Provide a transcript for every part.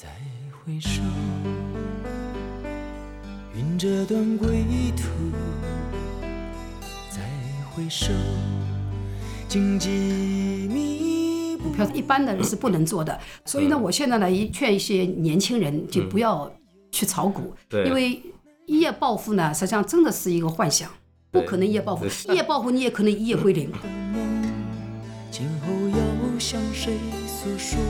再回首，云这段归途。再回首，荆棘密布。股票一般的人是不能做的，所以呢，我现在呢也劝一些年轻人就不要去炒股，对因为一夜暴富呢，实际上真的是一个幻想，不可能一夜暴富，一夜暴富你也可能一夜归零。今后要向谁诉说？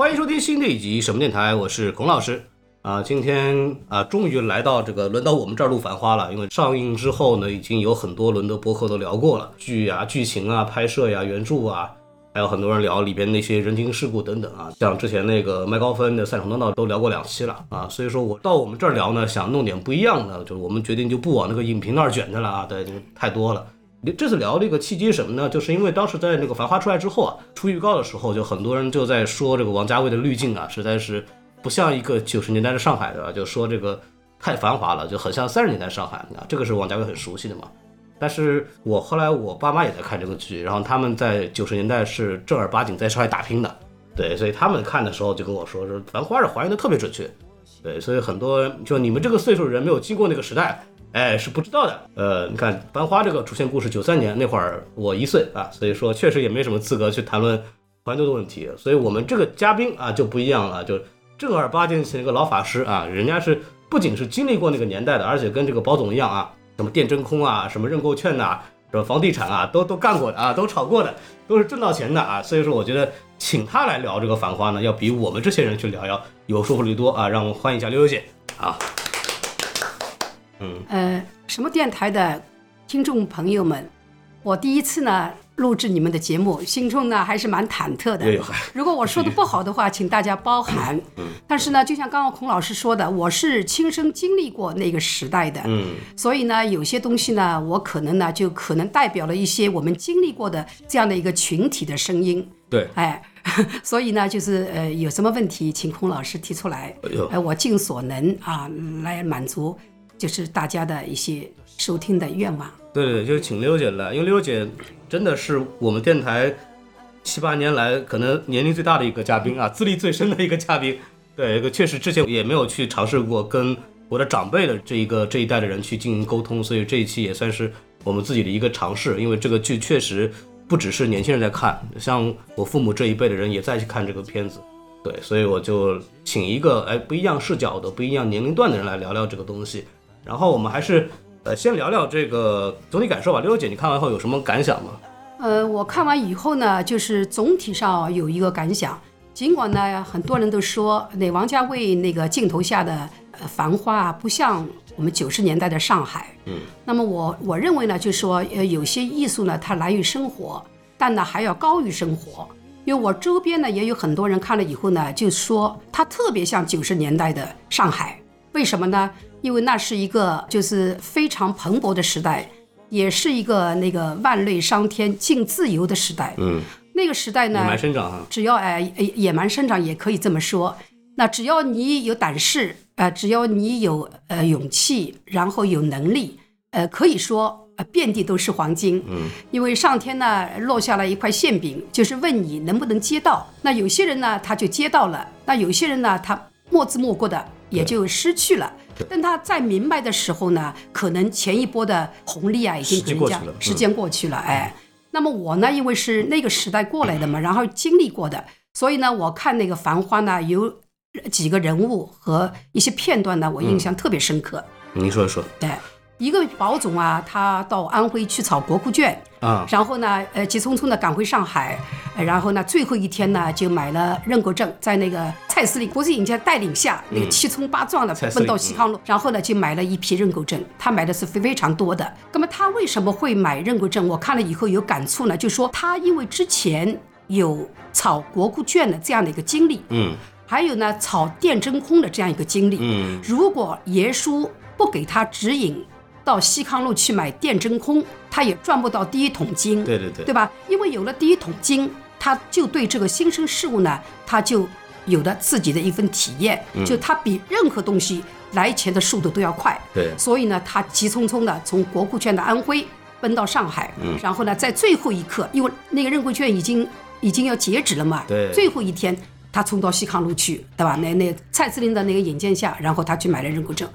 欢迎收听新的一集什么电台，我是孔老师啊。今天啊，终于来到这个轮到我们这儿录《繁花》了。因为上映之后呢，已经有很多轮的播客都聊过了，剧啊、剧情啊、拍摄呀、原著啊，还有很多人聊里边那些人情世故等等啊。像之前那个麦高芬的《赛场当道》都聊过两期了啊。所以说我到我们这儿聊呢，想弄点不一样的，就是我们决定就不往那个影评那儿卷去了啊，对，太多了。你这次聊这个契机什么呢？就是因为当时在那个《繁花》出来之后啊，出预告的时候，就很多人就在说这个王家卫的滤镜啊，实在是不像一个九十年代的上海的，就说这个太繁华了，就很像三十年代上海啊。这个是王家卫很熟悉的嘛。但是我后来我爸妈也在看这个剧，然后他们在九十年代是正儿八经在上海打拼的，对，所以他们看的时候就跟我说，说《繁花》是还原的特别准确，对，所以很多就你们这个岁数人没有经过那个时代。哎，是不知道的。呃，你看《繁花》这个主线故事，九三年那会儿我一岁啊，所以说确实也没什么资格去谈论还原度的问题。所以我们这个嘉宾啊就不一样了，就正儿八经请一个老法师啊，人家是不仅是经历过那个年代的，而且跟这个包总一样啊，什么电真空啊，什么认购券呐、什么房地产啊，都都干过的啊，都炒过的，都是挣到钱的啊。所以说，我觉得请他来聊这个《繁花》呢，要比我们这些人去聊要有说服力多啊。让我们欢迎一下溜溜姐啊。呃，什么电台的听众朋友们，我第一次呢录制你们的节目，心中呢还是蛮忐忑的。如果我说的不好的话，请大家包涵。但是呢，就像刚刚孔老师说的，我是亲身经历过那个时代的，嗯，所以呢，有些东西呢，我可能呢就可能代表了一些我们经历过的这样的一个群体的声音。对，哎，所以呢，就是呃，有什么问题，请孔老师提出来，哎我尽所能啊，来满足就是大家的一些收听的愿望。对对，就请溜姐来，因为溜姐真的是我们电台七八年来可能年龄最大的一个嘉宾啊，资历最深的一个嘉宾。对，这个确实之前也没有去尝试过跟我的长辈的这一个这一代的人去进行沟通，所以这一期也算是我们自己的一个尝试。因为这个剧确实不只是年轻人在看，像我父母这一辈的人也在去看这个片子。对，所以我就请一个哎不一样视角的、不一样年龄段的人来聊聊这个东西。然后我们还是呃先聊聊这个总体感受吧。六六姐，你看完后有什么感想吗？呃，我看完以后呢，就是总体上有一个感想，尽管呢很多人都说那王家卫那个镜头下的呃繁花啊，不像我们九十年代的上海。嗯，那么我我认为呢，就是说呃有些艺术呢，它来于生活，但呢还要高于生活。因为我周边呢也有很多人看了以后呢，就说它特别像九十年代的上海。为什么呢？因为那是一个就是非常蓬勃的时代，也是一个那个万类商天尽自由的时代。嗯，那个时代呢，野蛮生长哈。只要哎呃野蛮生长也可以这么说。那只要你有胆识，呃，只要你有呃勇气，然后有能力，呃，可以说呃遍地都是黄金。嗯，因为上天呢落下了一块馅饼，就是问你能不能接到。那有些人呢他就接到了，那有些人呢他莫之莫过的也就失去了。等他再明白的时候呢，可能前一波的红利啊已经时机给人家过去了嗯。时间过去了，哎。那么我呢，因为是那个时代过来的嘛，然后经历过的，所以呢，我看那个《繁花》呢，有几个人物和一些片段呢，我印象特别深刻。您说说。对，一个保总啊，他到安徽去炒国库券，啊，然后呢，呃，急匆匆的赶回上海，呃然后呢，最后一天呢，就买了认购证，在那个蔡司令国际影家带领下，那个七冲八撞的奔到西康路，然后呢，就买了一批认购证，他买的是非非常多的。那么他为什么会买认购证？我看了以后有感触呢，就说他因为之前有炒国库券的这样的一个经历，嗯。还有呢，炒电真空的这样一个经历，嗯。如果爷叔不给他指引到西康路去买电真空，他也赚不到第一桶金，对对对对吧？因为有了第一桶金，他就对这个新生事物呢，他就有了自己的一份体验，嗯就他比任何东西来钱的速度都要快。对所以呢，他急匆匆的从国库券的安徽奔到上海，嗯然后呢，在最后一刻，因为那个认购券已经已经要截止了嘛，对最后一天他冲到西康路去，对吧？那那蔡司令的那个引荐下，然后他去买了认购证。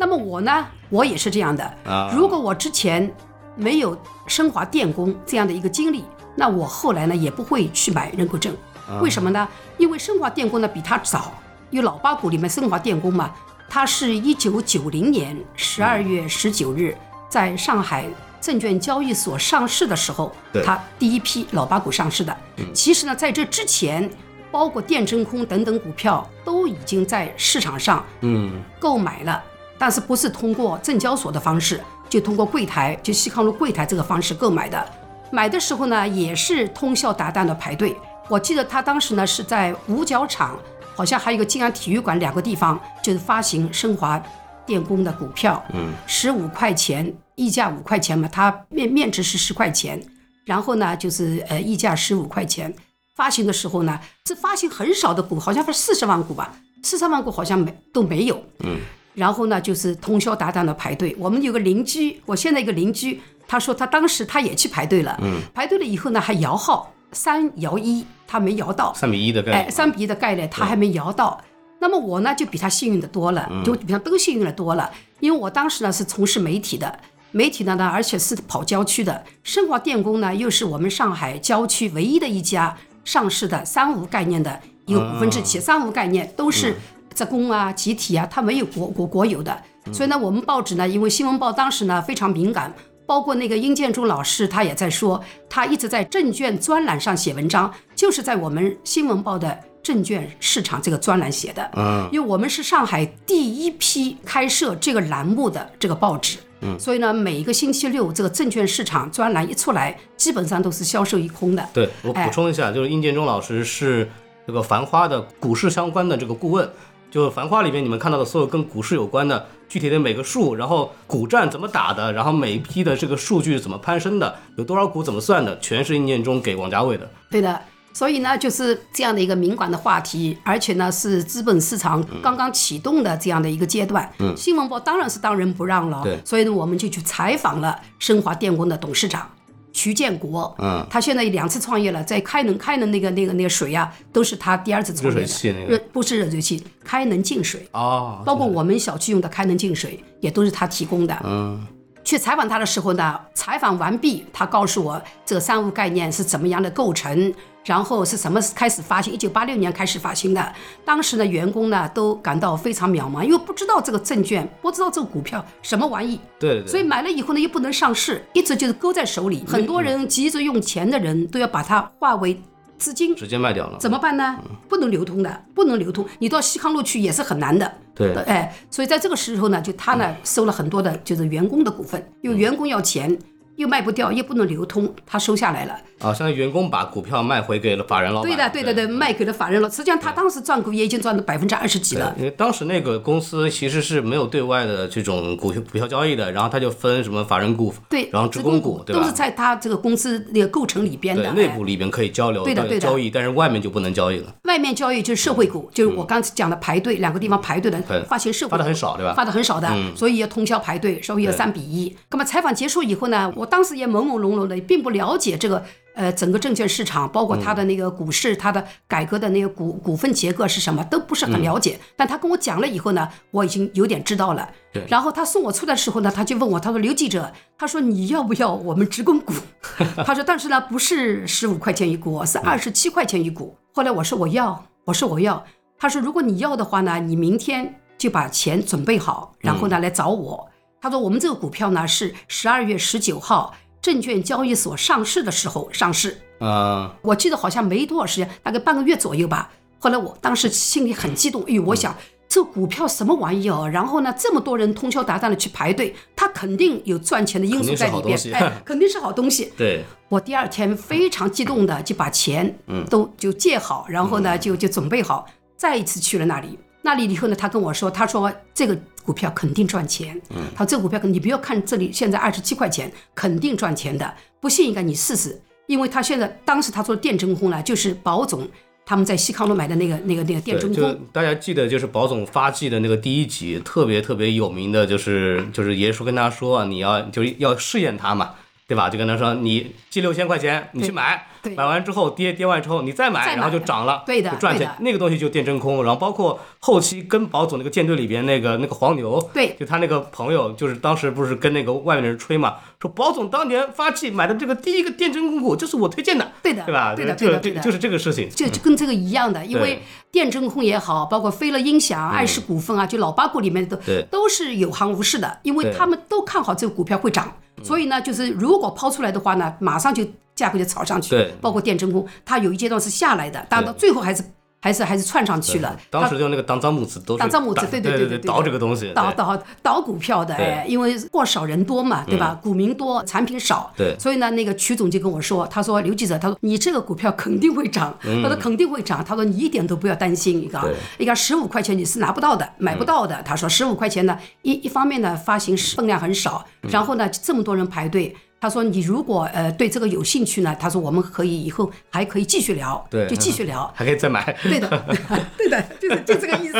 那么我呢，我也是这样的。啊如果我之前没有升华电工这样的一个经历，那我后来呢也不会去买认购证。为什么呢？因为升华电工呢比他早，因为老八股里面升华电工嘛，它是一九九零年十二月十九日在上海证券交易所上市的时候对，它第一批老八股上市的。其实呢，在这之前，包括电真空等等股票都已经在市场上嗯购买了，但是不是通过证交所的方式，就通过柜台，就西康路柜台这个方式购买的。买的时候呢，也是通宵达旦的排队。我记得他当时呢是在五角场，好像还有一个静安体育馆两个地方，就是发行升华电工的股票，嗯，十五块钱，溢价五块钱嘛，它面面值是十块钱，然后呢就是呃溢价十五块钱。发行的时候呢，是发行很少的股，好像是四十万股吧，四十万股好像没都没有。嗯，然后呢，就是通宵达旦的排队。我们有个邻居，我现在一个邻居，他说他当时他也去排队了，嗯，排队了以后呢，还摇号三摇一，他没摇到，三比一的概哎，念。三比一的概率他还没摇到。那么我呢，就比他幸运的多了，就比他都幸运的多了。因为我当时呢是从事媒体的，媒体呢呢，而且是跑郊区的。升华电工呢，又是我们上海郊区唯一的一家上市的三无概念的一个股份制企业。三无概念都是职工啊、集体啊，它没有国国国有的。所以呢，我们报纸呢，因为新闻报当时呢非常敏感，包括那个殷建中老师，他也在说，他一直在证券专栏上写文章，就是在我们新闻报的证券市场这个专栏写的。嗯，因为我们是上海第一批开设这个栏目的这个报纸。嗯，所以呢，每一个星期六这个证券市场专栏一出来，基本上都是销售一空的。对我哎补充一下，就是殷建中老师是这个《繁花》的股市相关的这个顾问。就《繁花》里面你们看到的所有跟股市有关的具体的每个数，然后股战怎么打的，然后每一批的这个数据怎么攀升的，有多少股怎么算的，全是殷建中给王家卫的。对的，所以呢，就是这样的一个敏感的话题，而且呢是资本市场刚刚启动的这样的一个阶段。嗯，新闻报当然是当仁不让了。对所以呢，我们就去采访了升华电工的董事长。徐建国，嗯，他现在两次创业了，在开能开能那个那个那个水啊，都是他第二次创业的。热水器那个。不是热水器，开能净水，哦，包括我们小区用的开能净水也都是他提供的。嗯去采访他的时候呢，采访完毕，他告诉我这个三无概念是怎么样的构成，然后是什么开始发行，一九八六年开始发行的。当时呢，员工呢都感到非常渺茫，因为不知道这个证券，不知道这个股票什么玩意，对对对，所以买了以后呢又不能上市，一直就是勾在手里。很多人急着用钱的人都要把它化为资金，直接卖掉了。怎么办呢？不能流通的，不能流通。你到西康路去也是很难的。对哎，所以在这个时候呢，就他呢收了很多的就是员工的股份，因为员工要钱，又卖不掉，又不能流通，他收下来了。啊，相当于员工把股票卖回给了法人老板。对的，对的，对，卖给了法人了。实际上他当时赚股也已经赚了百分之二十几了。因为当时那个公司其实是没有对外的这种股股票交易的，然后他就分什么法人股，对，然后职工股，对吧？都是在他这个公司那个构成里边的。对，内哎部里边可以交流，对的对的交易，但是外面就不能交易了。外面交易就是社会股，就是我刚才讲的排队，两个地方排队的对发行社会发的很少对吧嗯发的很少的，所以要通宵排队，所以要三比一。那么采访结束以后呢，我当时也朦朦胧胧的，并不了解这个呃整个证券市场，包括它的那个股市，它的改革的那个股股份结构是什么，都不是很了解。但他跟我讲了以后呢，我已经有点知道了。对然后他送我出来的时候呢，他就问我，他说刘记者，他说你要不要我们职工股？他说但是呢，不是十五块钱一股，是二十七块钱一股。后来我说我要，我说我要。他说如果你要的话呢，你明天就把钱准备好，然后呢来找我。他说我们这个股票呢是十二月十九号证券交易所上市的时候上市，啊、我记得好像没多少时间，大概半个月左右吧。后来我当时心里很激动，哎呦，我想这股票什么玩意儿？然后呢，这么多人通宵达旦的去排队，它肯定有赚钱的因素在里边肯定是好东西，哎，肯定是好东西。对，我第二天非常激动的就把钱都就借好，然后呢就就准备好，再一次去了那里。那里以后呢，他跟我说，他说这个股票肯定赚钱。嗯，他说这个股票你不要看这里现在二十七块钱，肯定赚钱的。不信应该你试试，因为他现在当时他做电真空了，就是宝总他们在西康路买的那个那个那个电真空。大家记得，就是保总发迹的那个第一集，特别特别有名的，就是就是爷叔跟他说啊，你要就是要试验他嘛，对吧？就跟他说你借六千块钱，你去买，对。买完之后跌跌完之后你再买，然后就涨了，对的就赚钱。那个东西就电真空，然后包括后期跟宝总那个舰队里边那个那个黄牛，对。就他那个朋友，就是当时不是跟那个外面的人吹嘛，说宝总当年发迹买的这个第一个电真空股就是我推荐的，对的对吧？对的就对的对的就是这个事情，就就跟这个一样的，因为电真空也好，包括飞乐音响、爱仕股份啊，就老八股里面都都是有行无市的，因为他们都看好这个股票会涨，所以呢，就是如果抛出来的话呢，马上就价格就炒上去。对包括电真空，它有一阶段是下来的，但到最后还是还是还是窜上去了。当时就那个当张母子都是当张母子对对对对倒这个东西，倒倒倒股票的，哎，因为货少人多嘛，对吧？股民多，产品少，对所以呢，那个曲总就跟我说，他说刘记者，他说你这个股票肯定会涨，他说肯定会涨，他说你一点都不要担心，你看嗯对，你看十五块钱你是拿不到的，买不到的。他说十五块钱呢，一一方面呢发行分量很少，嗯然后呢这么多人排队。他说：“你如果呃对这个有兴趣呢，他说我们可以以后还可以继续聊，对就继续聊。还可以再买，对的，对的，就是就这个意思。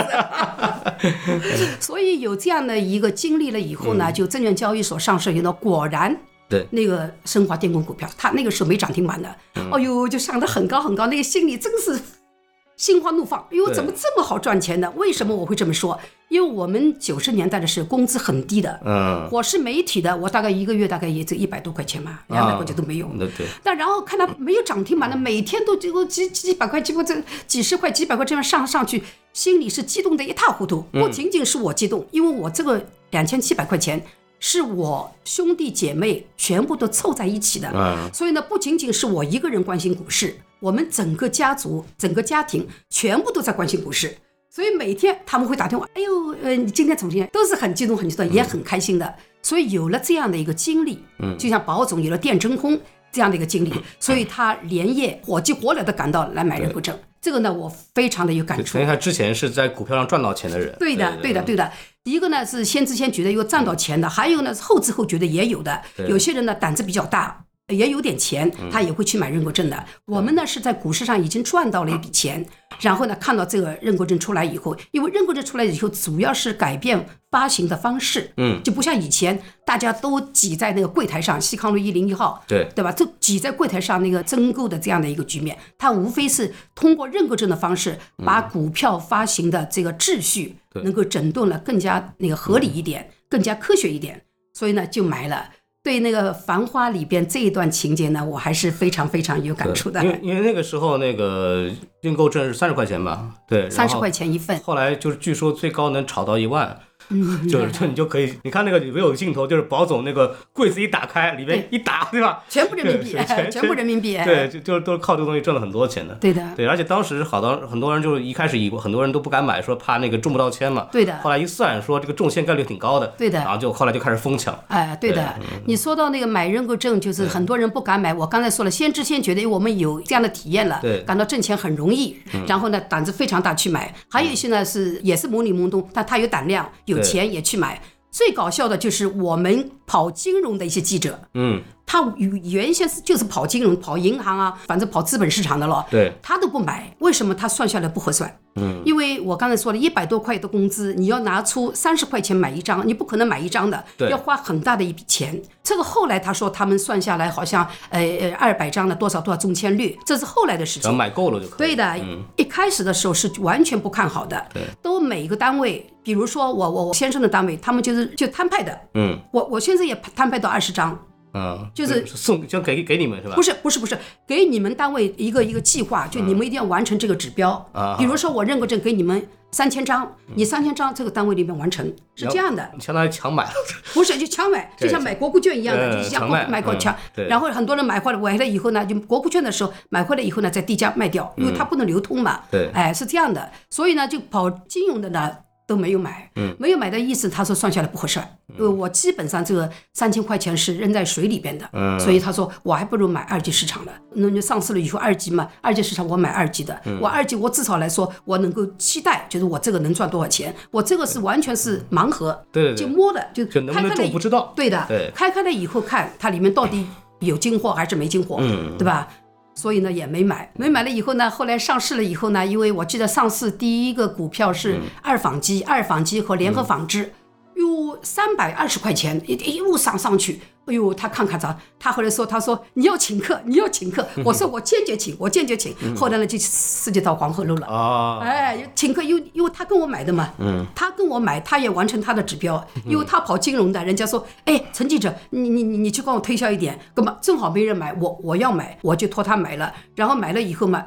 所以有这样的一个经历了以后呢，就证券交易所上市以后，果然。对那个升华电工股票，它那个时候没涨停板的，嗯哎呦，就上得很高很高，那个心里真是心花怒放。哎呦，怎么这么好赚钱呢？为什么我会这么说？因为我们九十年代的时候工资很低的，嗯，我是媒体的，我大概一个月大概也就一百多块钱嘛，两百块钱都没有。那对，但然后看到没有涨停板的，每天都这个几几百块、几百这几十块、几百块这样上上去，心里是激动的一塌糊涂。不仅仅是我激动，因为我这个两千七百块钱是我兄弟姐妹全部都凑在一起的，嗯，所以呢，不仅仅是我一个人关心股市，我们整个家族、整个家庭全部都在关心股市。所以每天他们会打电话，哎呦，呃，你今天怎么样？都是很激动、很激动，也很开心的。所以有了这样的一个经历，嗯，就像宝总有了电真空这样的一个经历，所以他连夜火急火燎的赶到来买人工证。这个呢，我非常的有感触因为。他之前是在股票上赚到钱的人，对的，对的，对的。一个呢是先知先觉的有赚到钱的，还有呢是后知后觉的也有的。有些人呢胆子比较大，也有点钱，他也会去买认购证的。我们呢是在股市上已经赚到了一笔钱，然后呢看到这个认购证出来以后，因为认购证出来以后主要是改变发行的方式，嗯，就不像以前大家都挤在那个柜台上，西康路一零一号，对对吧？就挤在柜台上那个增购的这样的一个局面，它无非是通过认购证的方式，把股票发行的这个秩序能够整顿了更加那个合理一点，更加科学一点，所以呢就买了。对那个《繁花》里边这一段情节呢，我还是非常非常有感触的因。为因为那个时候那个订购证是三十块钱吧，对，三十块钱一份，后来就是据说最高能炒到一万，嗯，就是就你就可以，你看那个里面有个镜头，就是宝总那个柜子一打开，里面一打，对吧？全部人民币全，全部人民币，对，就就是都是靠这个东西挣了很多钱的。对的，对，而且当时好多很多人就是一开始以为很多人都不敢买，说怕那个中不到签嘛。对的后来一算，说这个中签概率挺高的。对的然后就后来就开始疯抢。哎，对的，你说到那个买认购证，就是很多人不敢买。我刚才说了，先知先觉的，因为我们有这样的体验了，对感到挣钱很容易，然后呢胆子非常大去买。还有一些呢是也是懵里懵懂，但他有胆量、有对钱也去买。最搞笑的就是我们跑金融的一些记者，嗯，他原先是就是跑金融、跑银行啊，反正跑资本市场的了。对，他都不买，为什么？他算下来不合算。嗯，因为我刚才说了，一百多块的工资，你要拿出三十块钱买一张，你不可能买一张的，对要花很大的一笔钱。这个后来他说他们算下来好像呃呃二百张的多少多少中签率，这是后来的事情。只要买够了就可以。对的，一开始的时候是完全不看好的，都每一个单位，比如说我我我先生的单位，他们就是就摊派的，嗯我我现在也摊派到二十张，嗯，就是送就给给你们是吧？不是不是不是，给你们单位一个一个计划，就你们一定要完成这个指标。啊比如说我认个证给你们三千张，你三千张这个单位里面完成是这样的，相当于强买了。不是就强买，就像买国库券一样的，呃就是像强卖嗯买国强。对然后很多人买回来买回来以后呢，就国库券的时候买回来以后呢，再低价卖掉，因为它不能流通嘛。嗯对哎，是这样的，所以呢，就跑金融的呢。都没有买，嗯，没有买的意思，他说算下来不合适，因为我基本上这个三千块钱是扔在水里边的，嗯。所以他说我还不如买二级市场的，那就上市了以后二级嘛，二级市场我买二级的，嗯。我二级我至少来说我能够期待，就是我这个能赚多少钱，我这个是完全是盲盒，对就摸的，就开开了不知道。对的，对。开开了以后看它里面到底有进货还是没进货，嗯。对吧？所以呢也没买，没买了以后呢，后来上市了以后呢，因为我记得上市第一个股票是嗯。二纺机，二纺机和联合纺织，哟三百二十块钱一一路上上去，哎呦，他看看咱，他后来说，他说你要请客，你要请客。我说我坚决请，我坚决请。后来呢，就涉及到黄河路了。啊，哎，请客，因为因为他跟我买的嘛，嗯，他跟我买，他也完成他的指标，因为他跑金融的，人家说，哎，陈记者，你你你你去帮我推销一点，干嘛？正好没人买，我我要买，我就托他买了，然后买了以后嘛，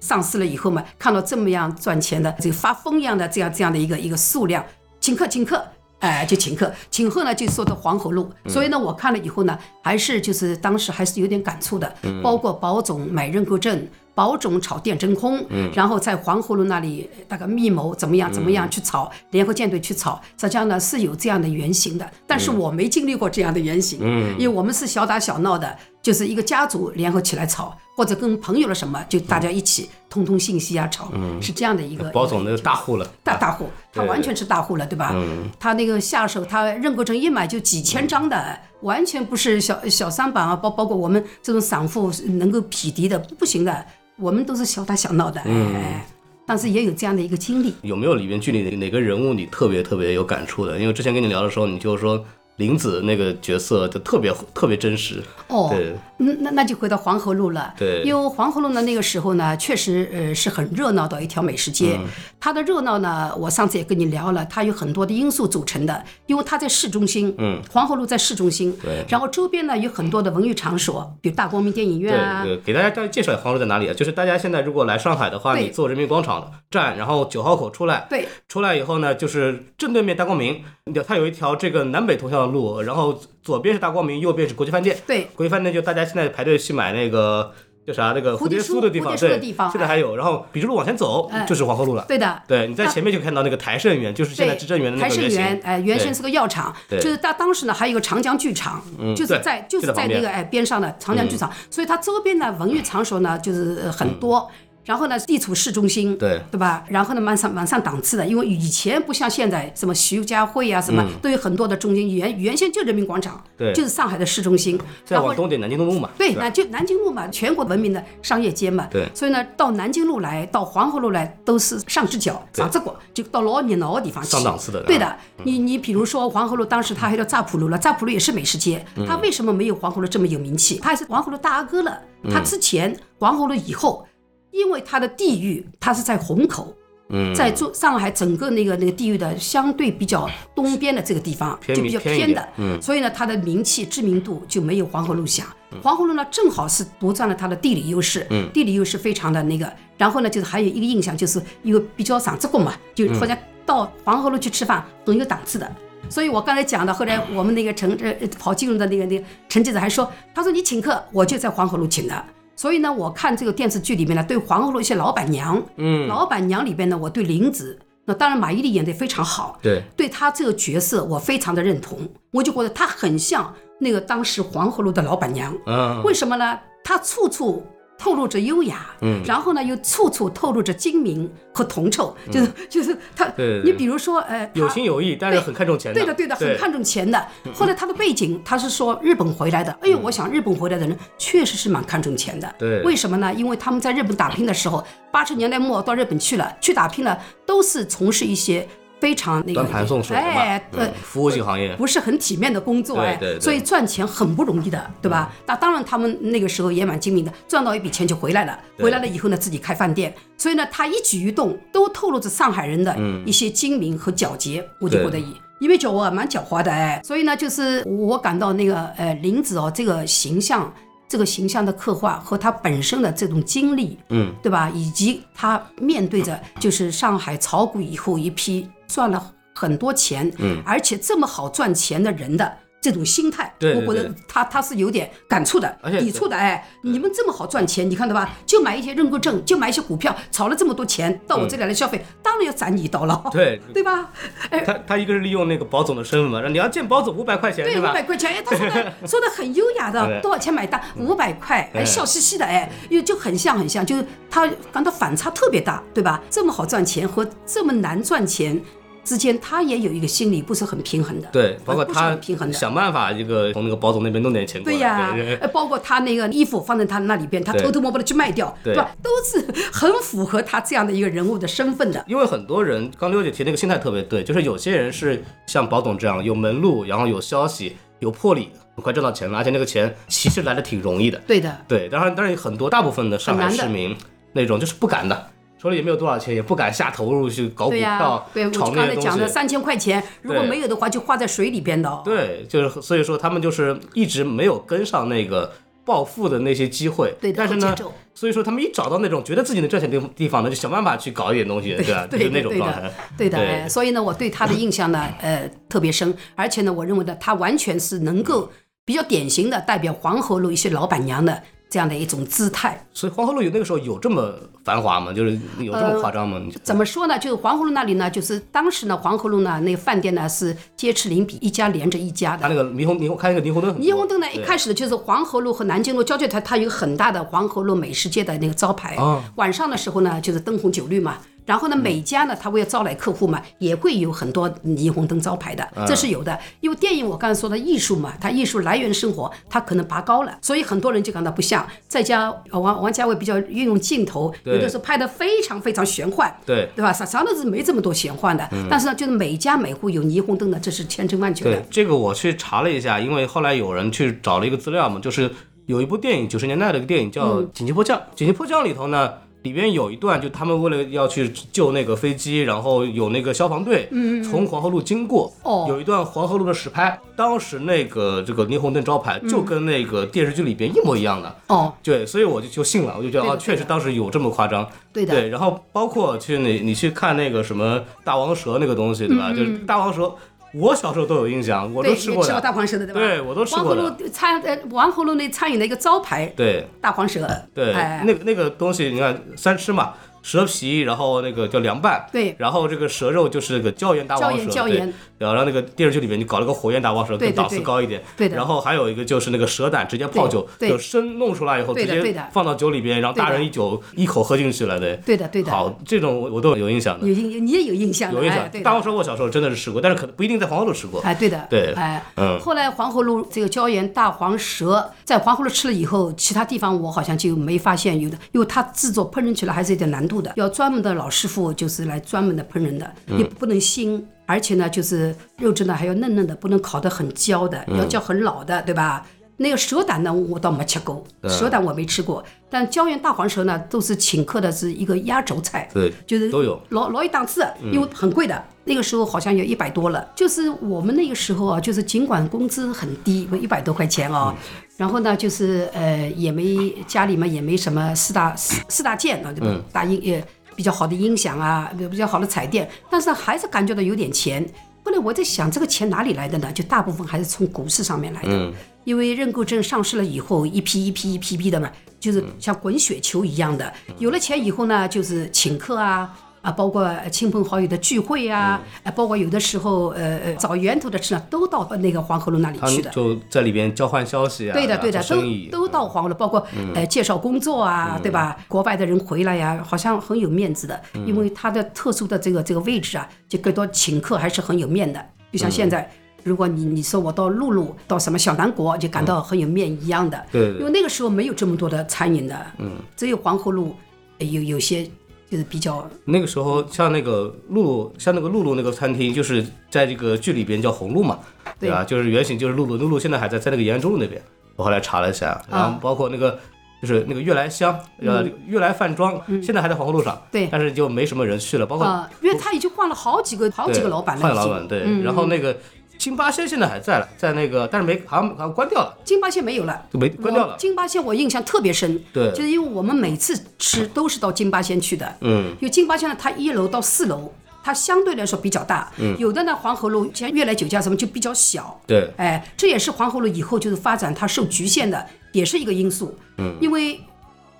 上市了以后嘛，看到这么样赚钱的，这个发疯一样的这样这样的一个一个数量，请客请客。哎，就请客，请客呢就说的黄河路，所以呢，我看了以后呢，还是就是当时还是有点感触的，包括保总买认购证，保总炒电真空，然后在黄河路那里大概密谋怎么样怎么样去炒，联合舰队去炒，实际上呢是有这样的原型的，但是我没经历过这样的原型，因为我们是小打小闹的，就是一个家族联合起来炒，或者跟朋友了什么，就大家一起通通信息啊炒，是这样的一个。包总那个大户了，大大户，他完全是大户了，对吧？他那个下手，他认购证一买就几千张的，完全不是小小三板啊，包包括我们这种散户能够匹敌的，不行的。我们都是小打小闹的，哎，但是也有这样的一个经历。有没有里面剧里哪哪个人物你特别特别有感触的？因为之前跟你聊的时候，你就说。林子那个角色就特别特别真实。哦，对，嗯，那那就回到黄河路了，对，因为黄河路呢那个时候呢，确实呃是很热闹的一条美食街。它的热闹呢，我上次也跟你聊了，它有很多的因素组成的，因为它在市中心，嗯，黄河路在市中心，对，然后周边呢有很多的文娱场所，比如大光明电影院啊，对，给大家再介绍一下黄河路在哪里啊？就是大家现在如果来上海的话，你坐人民广场站，然后九号口出来，对，出来以后呢，就是正对面大光明，它有一条这个南北通向的路，然后。左边是大光明，右边是国际饭店。对，国际饭店就大家现在排队去买那个叫啥那个蝴蝶酥的地方，对，现在还有。然后笔直路往前走就是黄河路了。对的，对，你在前面就看到那个台盛园，就是现在执政园的那个台盛园，哎，原先是个药厂，就是它当时呢还有个长江剧场，就是在就是在那个哎边上的长江剧场，所以它周边的文娱场所呢就是很多。然后呢，地处市中心，对对吧？然后呢，蛮上蛮上档次的，因为以前不像现在，什么徐家汇啊，什么都有很多的中心。原原先就人民广场，对，就是上海的市中心。再往东点，南京东路嘛。对，那就南京路嘛，全国闻名的商业街嘛。对。所以呢，到南京路来，到黄河路来，都是上只脚，上只脚，就到老热闹的地方去。上档次的。对的，你你比如说黄河路，当时它还叫乍浦路了，乍浦路也是美食街，它为什么没有黄河路这么有名气？它还是黄河路大阿哥了。它之前黄河路以后。因为它的地域，它是在虹口，嗯，在中上海整个那个那个地域的相对比较东边的这个地方，就比较偏的，嗯，所以呢，它的名气知名度就没有黄河路响。黄河路呢，正好是独占了它的地理优势，嗯，地理优势非常的那个。然后呢，就是还有一个印象，就是一个比较上职工嘛，就好像到黄河路去吃饭很有档次的。所以我刚才讲的，后来我们那个陈呃跑金融的那个那个陈记者还说，他说你请客，我就在黄河路请的。所以呢，我看这个电视剧里面呢，对黄河路一些老板娘，嗯，老板娘里边呢，我对林子，那当然马伊琍演的非常好，对，对她这个角色我非常的认同，我就觉得她很像那个当时黄河路的老板娘，嗯，为什么呢？她处处。透露着优雅，嗯，然后呢，又处处透露着精明和铜臭，就是就是他，你比如说，呃，有情有义，但是很看重钱的，对的对的，很看重钱的。后来他的背景，他是说日本回来的，哎呦，我想日本回来的人确实是蛮看重钱的，对，为什么呢？因为他们在日本打拼的时候，八十年代末到日本去了，去打拼了，都是从事一些。非常那个端盘送水哎，对，服务性行业不是很体面的工作哎，对，所以赚钱很不容易的，对吧？那当然，他们那个时候也蛮精明的，赚到一笔钱就回来了。回来了以后呢，自己开饭店，所以呢，他一举一动都透露着上海人的一些精明和狡黠，我就觉得因为狡啊，蛮狡猾的哎，所以呢，就是我感到那个呃林子哦这个形象，这个形象的刻画和他本身的这种经历，嗯，对吧？以及他面对着就是上海炒股以后一批。赚了很多钱，嗯，而且这么好赚钱的人的这种心态，对，我觉得他他是有点感触的，抵触的。哎，你们这么好赚钱，你看到吧？就买一些认购证，就买一些股票，炒了这么多钱到我这里来消费，当然要斩你一刀了，对，对吧？哎，他他一个是利用那个保总的身份嘛，让你要见保总五百块钱，对，五百块钱，哎，他说的 说的很优雅的，多少钱买单？五百块，哎，笑嘻嘻的，哎，又就很像很像，就是他感到反差特别大，对吧？这么好赚钱和这么难赚钱。之间他也有一个心理不是很平衡的，对，包括他平衡的，想办法一个从那个保总那边弄点钱过来，对呀，呃，包括他那个衣服放在他那里边，他偷偷摸摸的去卖掉，对。吧？都是 很符合他这样的一个人物的身份的。因为很多人，刚六姐提那个心态特别对，就是有些人是像保总这样有门路，然后有消息，有魄力，很快挣到钱了，而且那个钱其实来的挺容易的。对的，对，当然当然很多大部分的上海市民那种就是不敢的，手里也没有多少钱，也不敢下投入去搞股票、对，我炒那些刚才讲的。三千块钱，如果没有的话，就花在水里边的、哦。对，就是所以说他们就是一直没有跟上那个暴富的那些机会。对但是呢所以说他们一找到那种觉得自己能赚钱的地方呢，就想办法去搞一点东西，对吧？对就是那种状态。对的，所以呢，我对他的印象呢，呃，特别深，而且呢，我认为呢，他完全是能够比较典型的代表黄河路一些老板娘的这样的一种姿态。所以黄河路有那个时候有这么繁华吗？就是有这么夸张吗？你怎么说呢？就是黄河路那里呢，就是当时呢，黄河路呢那个饭店呢是街吃邻比，一家连着一家的。它那个霓虹霓虹开那个霓虹灯，霓虹灯呢，一开始的就是黄河路和南京路交界它，它有一个很大的黄河路美食街的那个招牌。哦晚上的时候呢，就是灯红酒绿嘛。然后呢，每家呢，他为了招来客户嘛，也会有很多霓虹灯招牌的，这是有的。因为电影我刚才说的艺术嘛，它艺术来源生活，它可能拔高了，所以很多人就感到不像。再加呃王王家卫比较运用镜头，有的时候拍的非常非常玄幻，对对吧？啥啥的是没这么多玄幻的，但是呢，就是每家每户有霓虹灯的，这是千真万确的对。这个我去查了一下，因为后来有人去找了一个资料嘛，就是有一部电影，九十年代的一个电影叫嗯《紧急迫降》。紧急迫降》里头呢，里边有一段，就他们为了要去救那个飞机，然后有那个消防队从黄河路经过，嗯哦。有一段黄河路的实拍，当时那个这个霓虹灯招牌就嗯跟那个电视剧里边一模一样的。哦，对，所以我就就信了，我就觉得啊，确实当时有这么夸张。对的。对，然后包括去你你去看那个什么大王蛇那个东西，对吧？就是大王蛇，我小时候都有印象，我都吃过吃过大黄蛇的对吧？对我都吃过的。路餐呃，黄河路那餐饮的一个招牌对大黄蛇，对，哎，那个那个东西，你看三吃嘛，蛇皮，然后那个叫凉拌，对。然后这个蛇肉就是那个椒盐大王椒蛇，对盐椒盐然后那个电视剧里面就搞了个火焰大王蛇，更档次高一点。对的。然后还有一个就是那个蛇胆直接泡酒，就生弄出来以后直接放到酒里边，然后大人一酒一口喝进去了，对。对的对的，好，这种我我都有印象的。有，印你也有印象，有印象。大王蛇我小时候真的是吃过，但是可能不一定在黄河路吃过。哎，对的，对。哎，嗯。后来黄河路这个椒盐大黄蛇在黄河路吃了以后，其他地方我好像就没发现有的，因为它制作烹饪起来还是有点难度的，要专门的老师傅就是来专门的烹饪的，嗯。也不能腥，而且呢就是肉质呢还要嫩嫩的，不能烤得很焦的，嗯。要叫很老的，对吧？那个蛇胆呢，我倒没吃过，蛇胆我没吃过，但胶原大黄蛇呢，都是请客的是一个压轴菜，对，就是都有。老老一档次，因为很贵的。那个时候好像有一百多了，就是我们那个时候啊，就是尽管工资很低，一百多块钱啊，然后呢，就是呃也没家里面也没什么四大四四大件啊，对吧？大音呃比较好的音响啊，比较好的彩电，但是还是感觉到有点钱。后来我在想，这个钱哪里来的呢？就大部分还是从股市上面来的，因为认购证上市了以后，一批一批一批批的嘛，就是像滚雪球一样的。有了钱以后呢，就是请客啊。啊，包括亲朋好友的聚会呀，啊，包括有的时候，呃呃，找源头的吃呢，都到那个黄河路那里去的。就在里边交换消息啊，对的，对的，都都到黄河路，包括呃介绍工作啊，对吧？国外的人回来呀，好像很有面子的，因为它的特殊的这个这个位置啊，就更多请客还是很有面的。就像现在，如果你你说我到陆路到什么小南国，就感到很有面一样的。对对对因为那个时候没有这么多的餐饮的，嗯，只有黄河路呃有有些就是比较那个时候像那个露露，像那个露露那个餐厅，就是在这个剧里边叫红露嘛，对。吧？就是原型就是露露，露露现在还在在那个延安中路那边。我后来查了一下，然后包括那个就是那个悦来香，呃，悦来饭庄，现在还在黄河路上，对。但是就没什么人去了，包括啊，因为他已经换了好几个好几个老板了，换老板对，然后那个金八仙现在还在了，在那个但是没好像好像关掉了，金八仙没有了。就没关掉了。金八仙我印象特别深，对。就是因为我们每次吃都是到金八仙去的，嗯，因为金八仙呢，它一楼到四楼，它相对来说比较大，嗯，有的呢黄河路像悦来酒家什么就比较小，对，哎，这也是黄河路以后就是发展它受局限的，也是一个因素，嗯，因为。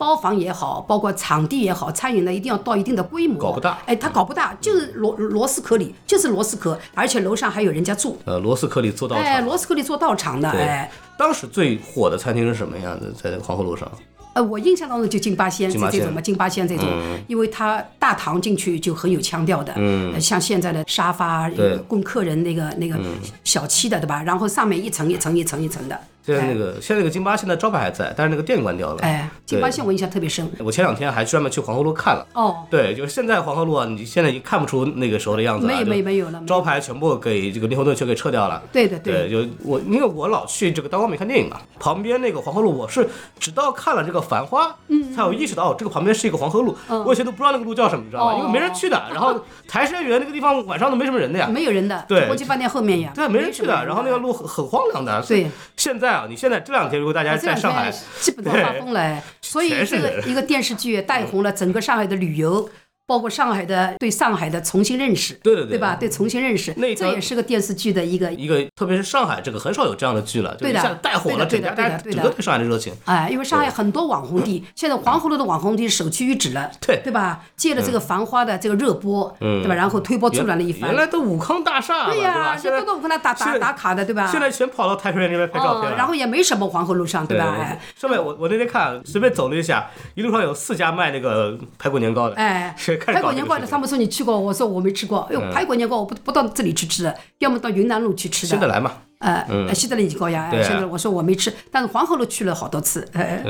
包房也好，包括场地也好，餐饮呢一定要到一定的规模，搞不大。哎，它搞不大，就是螺螺丝壳里，就是螺丝壳，而且楼上还有人家住，呃，螺丝壳里做道哎，场。螺丝壳里做道场的，对。哎，当时最火的餐厅是什么样子？在那个黄河路上，呃，我印象当中就金八仙金八仙。这这种嘛，金八仙这种，因为它大堂进去就很有腔调的，嗯，像现在的沙发供客人那个那个小七的，对吧？然后上面一层一层一层一层的，现在那个现在那个金巴现在招牌还在，但是那个店关掉了。哎，金巴线我印象特别深。我前两天还专门去黄河路看了。哦，对，就是现在黄河路啊，你现在已经看不出那个时候的样子了，没有没有没有了。招牌全部给这个灵魂顿全给撤掉了。对的对，对就我因为我老去这个大光美看电影嘛，旁边那个黄河路，我是直到看了这个《繁花》，嗯，才有意识到哦，这个旁边是一个黄河路。我以前都不知道那个路叫什么，你知道吗？哦因为没人去的。然后台山园那个地方晚上都没什么人的呀。没有人的，对国际饭店后面呀，对，没人去的。然后那个路很很荒凉的。对，现在啊，你现在这两天如果大家在上海天，基本都发疯了，所以这个一个电视剧带红了整个上海的旅游。包括上海的对上海的重新认识，对对对对吧？对重新认识那，这也是个电视剧的一个一个特别是上海这个很少有这样的剧了，对的一下带火了整家对的对的整个对上海的热情。哎，因为上海很多网红地，现在黄河路的网红地首屈一指了，对对吧？借了这个繁花的这个热播，对吧？然后推波助澜了一番原。来都武康大厦了，对呀？现在这都都跟他打打打卡的，对吧？现在全跑到太平园那边拍照片。然后也没什么黄河路上，对吧？哎，上面我我那天看随便走了一下，一路上有四家卖那个排骨年糕的。哎是，排骨年糕的，他们说你去过，我说我没吃过。哎呦，排骨年糕我不不到这里去吃的，要么到云南路去吃的。新的来嘛，呃，呃西德林高呀，对啊现在我说我没吃，但是黄河路去了好多次，呃，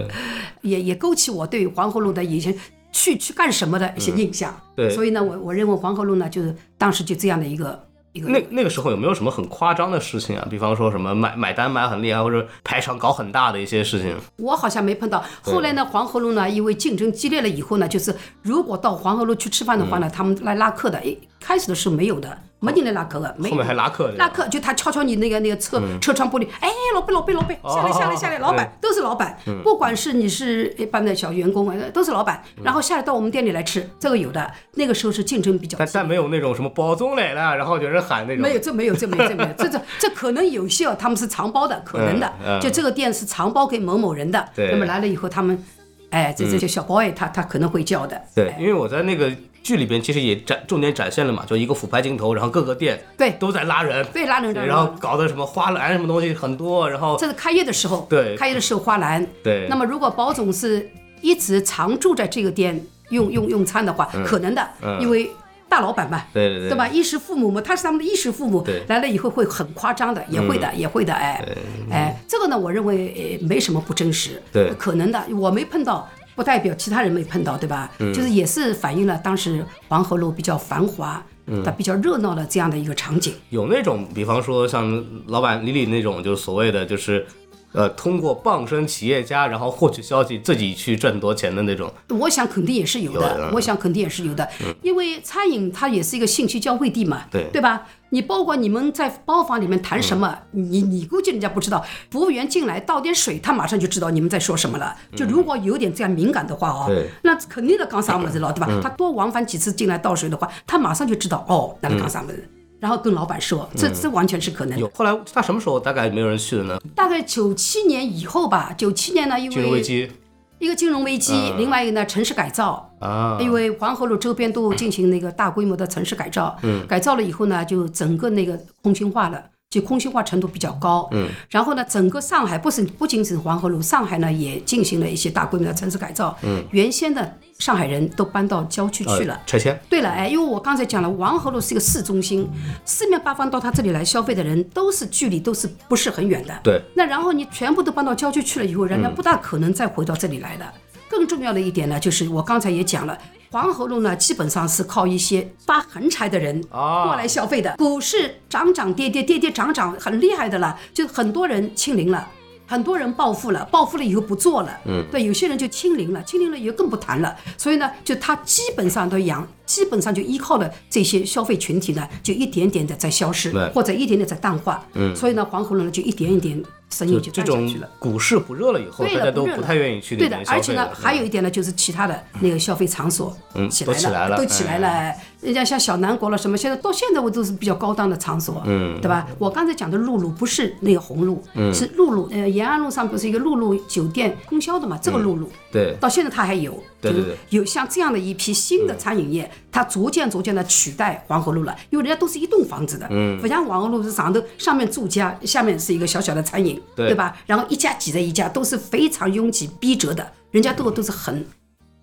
也也勾起我对黄河路的以前去去干什么的一些印象。嗯对所以呢，我我认为黄河路呢，就是当时就这样的一个。那那个时候有没有什么很夸张的事情啊？比方说什么买买单买很厉害，或者排场搞很大的一些事情？我好像没碰到。后来呢，黄河路呢，因为竞争激烈了以后呢，就是如果到黄河路去吃饭的嗯话呢，他们来拉客的，诶，开始的时候没有的，没人来拉客的，没有。后面还拉客的拉客就他敲敲你那个那个车、嗯。车窗玻璃，哎，老板老板老板，下来下来下来，老板都是老板，嗯。不管是你是一般的小员工，呃都是老板，嗯。然后下来到我们店里来吃，这个有的。那个时候是竞争比较但但没有那种什么包总来了，然后有人喊那种。没有，这没有，这没有，这没有，这这这可能有些哦他们是长包的，可能的，就这个店是长包给某某人的，那么来了以后他们，哎，这这些小 boy 他他可能会叫的，对，因为我在那个剧里边其实也展重点展现了嘛，就一个俯拍镜头，然后各个店对。都在拉人，对拉人然后搞的什么花篮什么东西很多，然后这是开业的时候，对。开业的时候花篮，对。那么如果保总是一直常住在这个店用用用餐的话，可能的，因为大老板嘛，嗯对对对。对吧？衣食父母嘛，他是他们的衣食父母来了以后会很夸张的，也会的，也会的，哎，哎，这个呢，我认为呃没什么不真实，对。可能的，我没碰到。不代表其他人没碰到，对吧？嗯就是也是反映了当时黄河路比较繁华、嗯它比较热闹的这样的一个场景。有那种，比方说像老板李李那种，就是所谓的就是。呃，通过傍身企业家，然后获取消息，自己去挣多钱的那种，我想肯定也是有的，有的嗯。我想肯定也是有的，因为餐饮它也是一个信息交汇地嘛，对。对吧？你包括你们在包房里面谈什么，嗯。你你估计人家不知道，服务员进来倒点水，他马上就知道你们在说什么了。就如果有点这样敏感的话哦，对。那肯定的讲啥么子了，对吧？他多往返几次进来倒水的话，他马上就知道哦，那个讲啥么子。然后跟老板说，这这完全是可能的。有。后来他什么时候大概没有人去了呢？大概九七年以后吧，九七年呢，因金融危为机一个金融危机，另外一个呢城市改造，啊，因为黄河路周边都进行那个大规模的城市改造，嗯，改造了以后呢，就整个那个空心化了。就空心化程度比较高，嗯，然后呢，整个上海不是不仅仅是黄河路，上海呢也进行了一些大规模的城市改造，嗯，原先的上海人都搬到郊区去了，呃拆迁，对了，哎，因为我刚才讲了，黄河路是一个市中心，四面八方到他这里来消费的人都是距离都是不是很远的。对，那然后你全部都搬到郊区去了以后，人家不大可能再回到这里来了。更重要的一点呢，就是我刚才也讲了，黄河路呢基本上是靠一些发横财的人啊。过来消费的，股市涨涨跌跌，跌跌涨涨，很厉害的了，就很多人清零了。很多人暴富了，暴富了以后不做了，嗯，对，有些人就清零了，清零了以后更不谈了，所以呢，就他基本上都养，基本上就依靠了这些消费群体呢，就一点点的在消失对，或者一点点在淡化，嗯，所以呢，黄河路呢就一点一点生意就就这种。股市不热了以后，大家都不太愿意去那对的而且呢，还有一点呢，就是其他的那个消费场所，嗯起来都起来了都起来了。人家像小南国了什么，现在到现在我都是比较高档的场所，嗯，对吧？我刚才讲的陆路不是那个红路，嗯是陆路，呃，延安路上不是一个陆路酒店供销的嘛？这个露露，对。到现在它还有，就是对对。对有像这样的一批新的餐饮业，它逐渐逐渐的取代黄河路了，因为人家都是一栋房子的，嗯，不像黄河路是上头上面住家，下面是一个小小的餐饮，对。对吧？然后一家挤着一家，都是非常拥挤逼仄的，人家都都是很对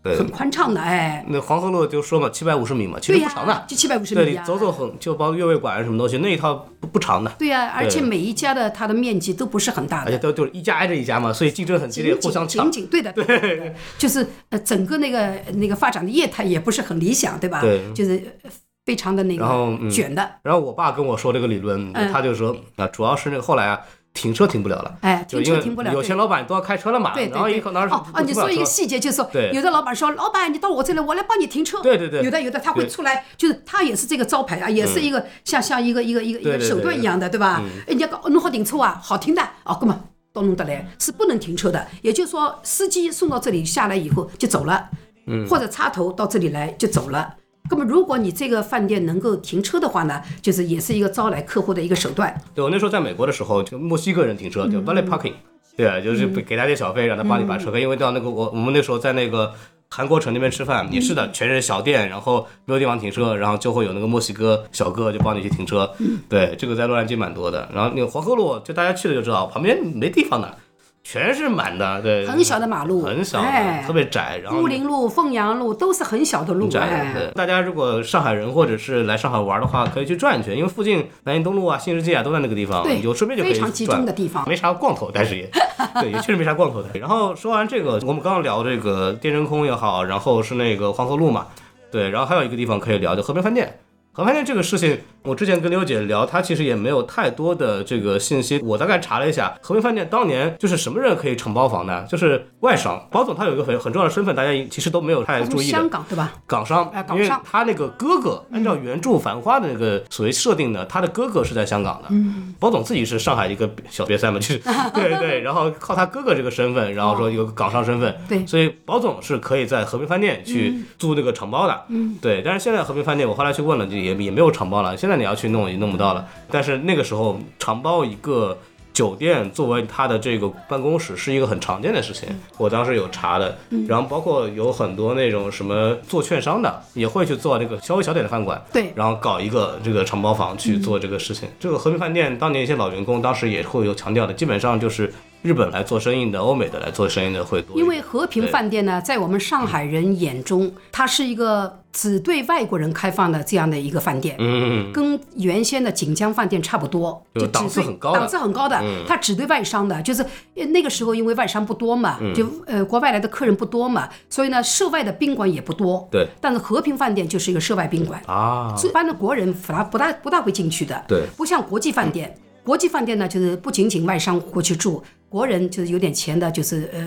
很宽敞的，哎，那黄河路就说嘛，七百五十米嘛，其实不长的，，就七百五十对你米，走走很就包括越位馆什么东西，那一套不不长的，对呀、而且每一家的它的面积都不是很大的，而且都就是一家挨着一家嘛，所以竞争很激烈，紧互相抢。对的，对。就是呃整个那个那个发展的业态也不是很理想，对吧？对。就是呃非常的那然后嗯。个卷的，然后我爸跟我说这个理论，嗯。他就说啊，主要是那个后来啊，停车停不了了。哎，停车停不了，对有些老板都要开车了嘛，对对对，哦哦，你说一个细节，就是说，有的老板说，老板你到我这里，我来帮你停车。对对对有的有的他会出来，就是他也是这个招牌啊，也是一个像像一个一个一个一个手段一样的，对吧？人家讲哦弄好停车啊，好停的哦，哥们都弄得来，是不能停车的。也就是说，司机送到这里下来以后就走了，嗯，或者插头到这里来就走了。那么，如果你这个饭店能够停车的话呢，就是也是一个招来客户的一个手段。对我那时候在美国的时候，就墨西哥人停车嗯。叫 valet parking，对啊，就是给他点小费，让他帮你把车开，因为到那个我我们那时候在那个韩国城那边吃饭，也是的，嗯全是小店，然后没有地方停车，然后就会有那个墨西哥小哥就帮你去停车，嗯。对，这个在洛杉矶蛮多的。然后那个黄河路，就大家去了就知道，旁边没地方的，全是满的，对，很小的马路很小哎的，特别窄，然后乌林路、凤阳路都是很小的路，窄哎，对，大家如果上海人或者是来上海玩的话，可以去转一圈，因为附近南京东路啊、新世界啊都在那个地方，对有顺便就可以非常集转中的地方没啥逛头，但是也 对，也确实没啥逛头的。然后说完这个，我们刚刚聊这个电真空也好，然后是那个黄河路嘛，对，然后还有一个地方可以聊，就和平饭店。和平饭店这个事情，我之前跟刘姐聊，她其实也没有太多的这个信息。我大概查了一下，和平饭店当年就是什么人可以承包房呢？就是外商。包总他有一个很很重要的身份，大家其实都没有太注意的香。港对吧？港商哎，港因为商他那个哥哥按照原著《繁花》的那个所谓设定呢，他的哥哥是在香港的。嗯，包总自己是上海一个小瘪三嘛，就是 对对，然后靠他哥哥这个身份，然后说有个港商身份，对所以包总是可以在和平饭店去租那个承包的。嗯，对，但是现在和平饭店我后来去问了，就也也没有承包了，现在你要去弄也弄不到了。但是那个时候承包一个。酒店作为他的这个办公室是一个很常见的事情，我当时有查的，然后包括有很多那种什么做券商的也会去做这个稍微小点的饭馆，对然后搞一个这个承包房去做这个事情。这个和平饭店当年一些老员工当时也会有强调的，基本上就是日本来做生意的、欧美的来做生意的会多。因为和平饭店呢，在我们上海人眼中，它是一个只对外国人开放的这样的一个饭店，嗯，跟原先的锦江饭店差不多，就档次很高档次很高的，它只对外商的，就是呃那个时候因为外商不多嘛，嗯。就呃国外来的客人不多嘛，所以呢涉外的宾馆也不多，对。但是和平饭店就是一个涉外宾馆，啊，一般的国人反而不大不大会进去的，对。不像国际饭店。国际饭店呢，就是不仅仅外商过去住，国人就是有点钱的，就是呃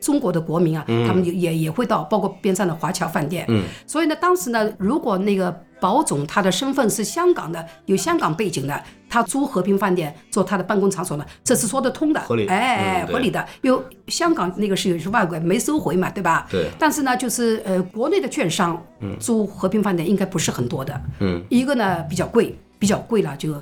中国的国民啊，他们也也也会到，包括边上的华侨饭店。嗯，所以呢，当时呢，如果那个保总他的身份是香港的，有香港背景的，他租和平饭店做他的办公场所呢，这是说得通的，合理哎，嗯合理的。因为香港那个是有是外国没收回嘛，对吧？对但是呢，就是呃，国内的券商租和平饭店应该不是很多的。嗯，一个呢比较贵，比较贵了，就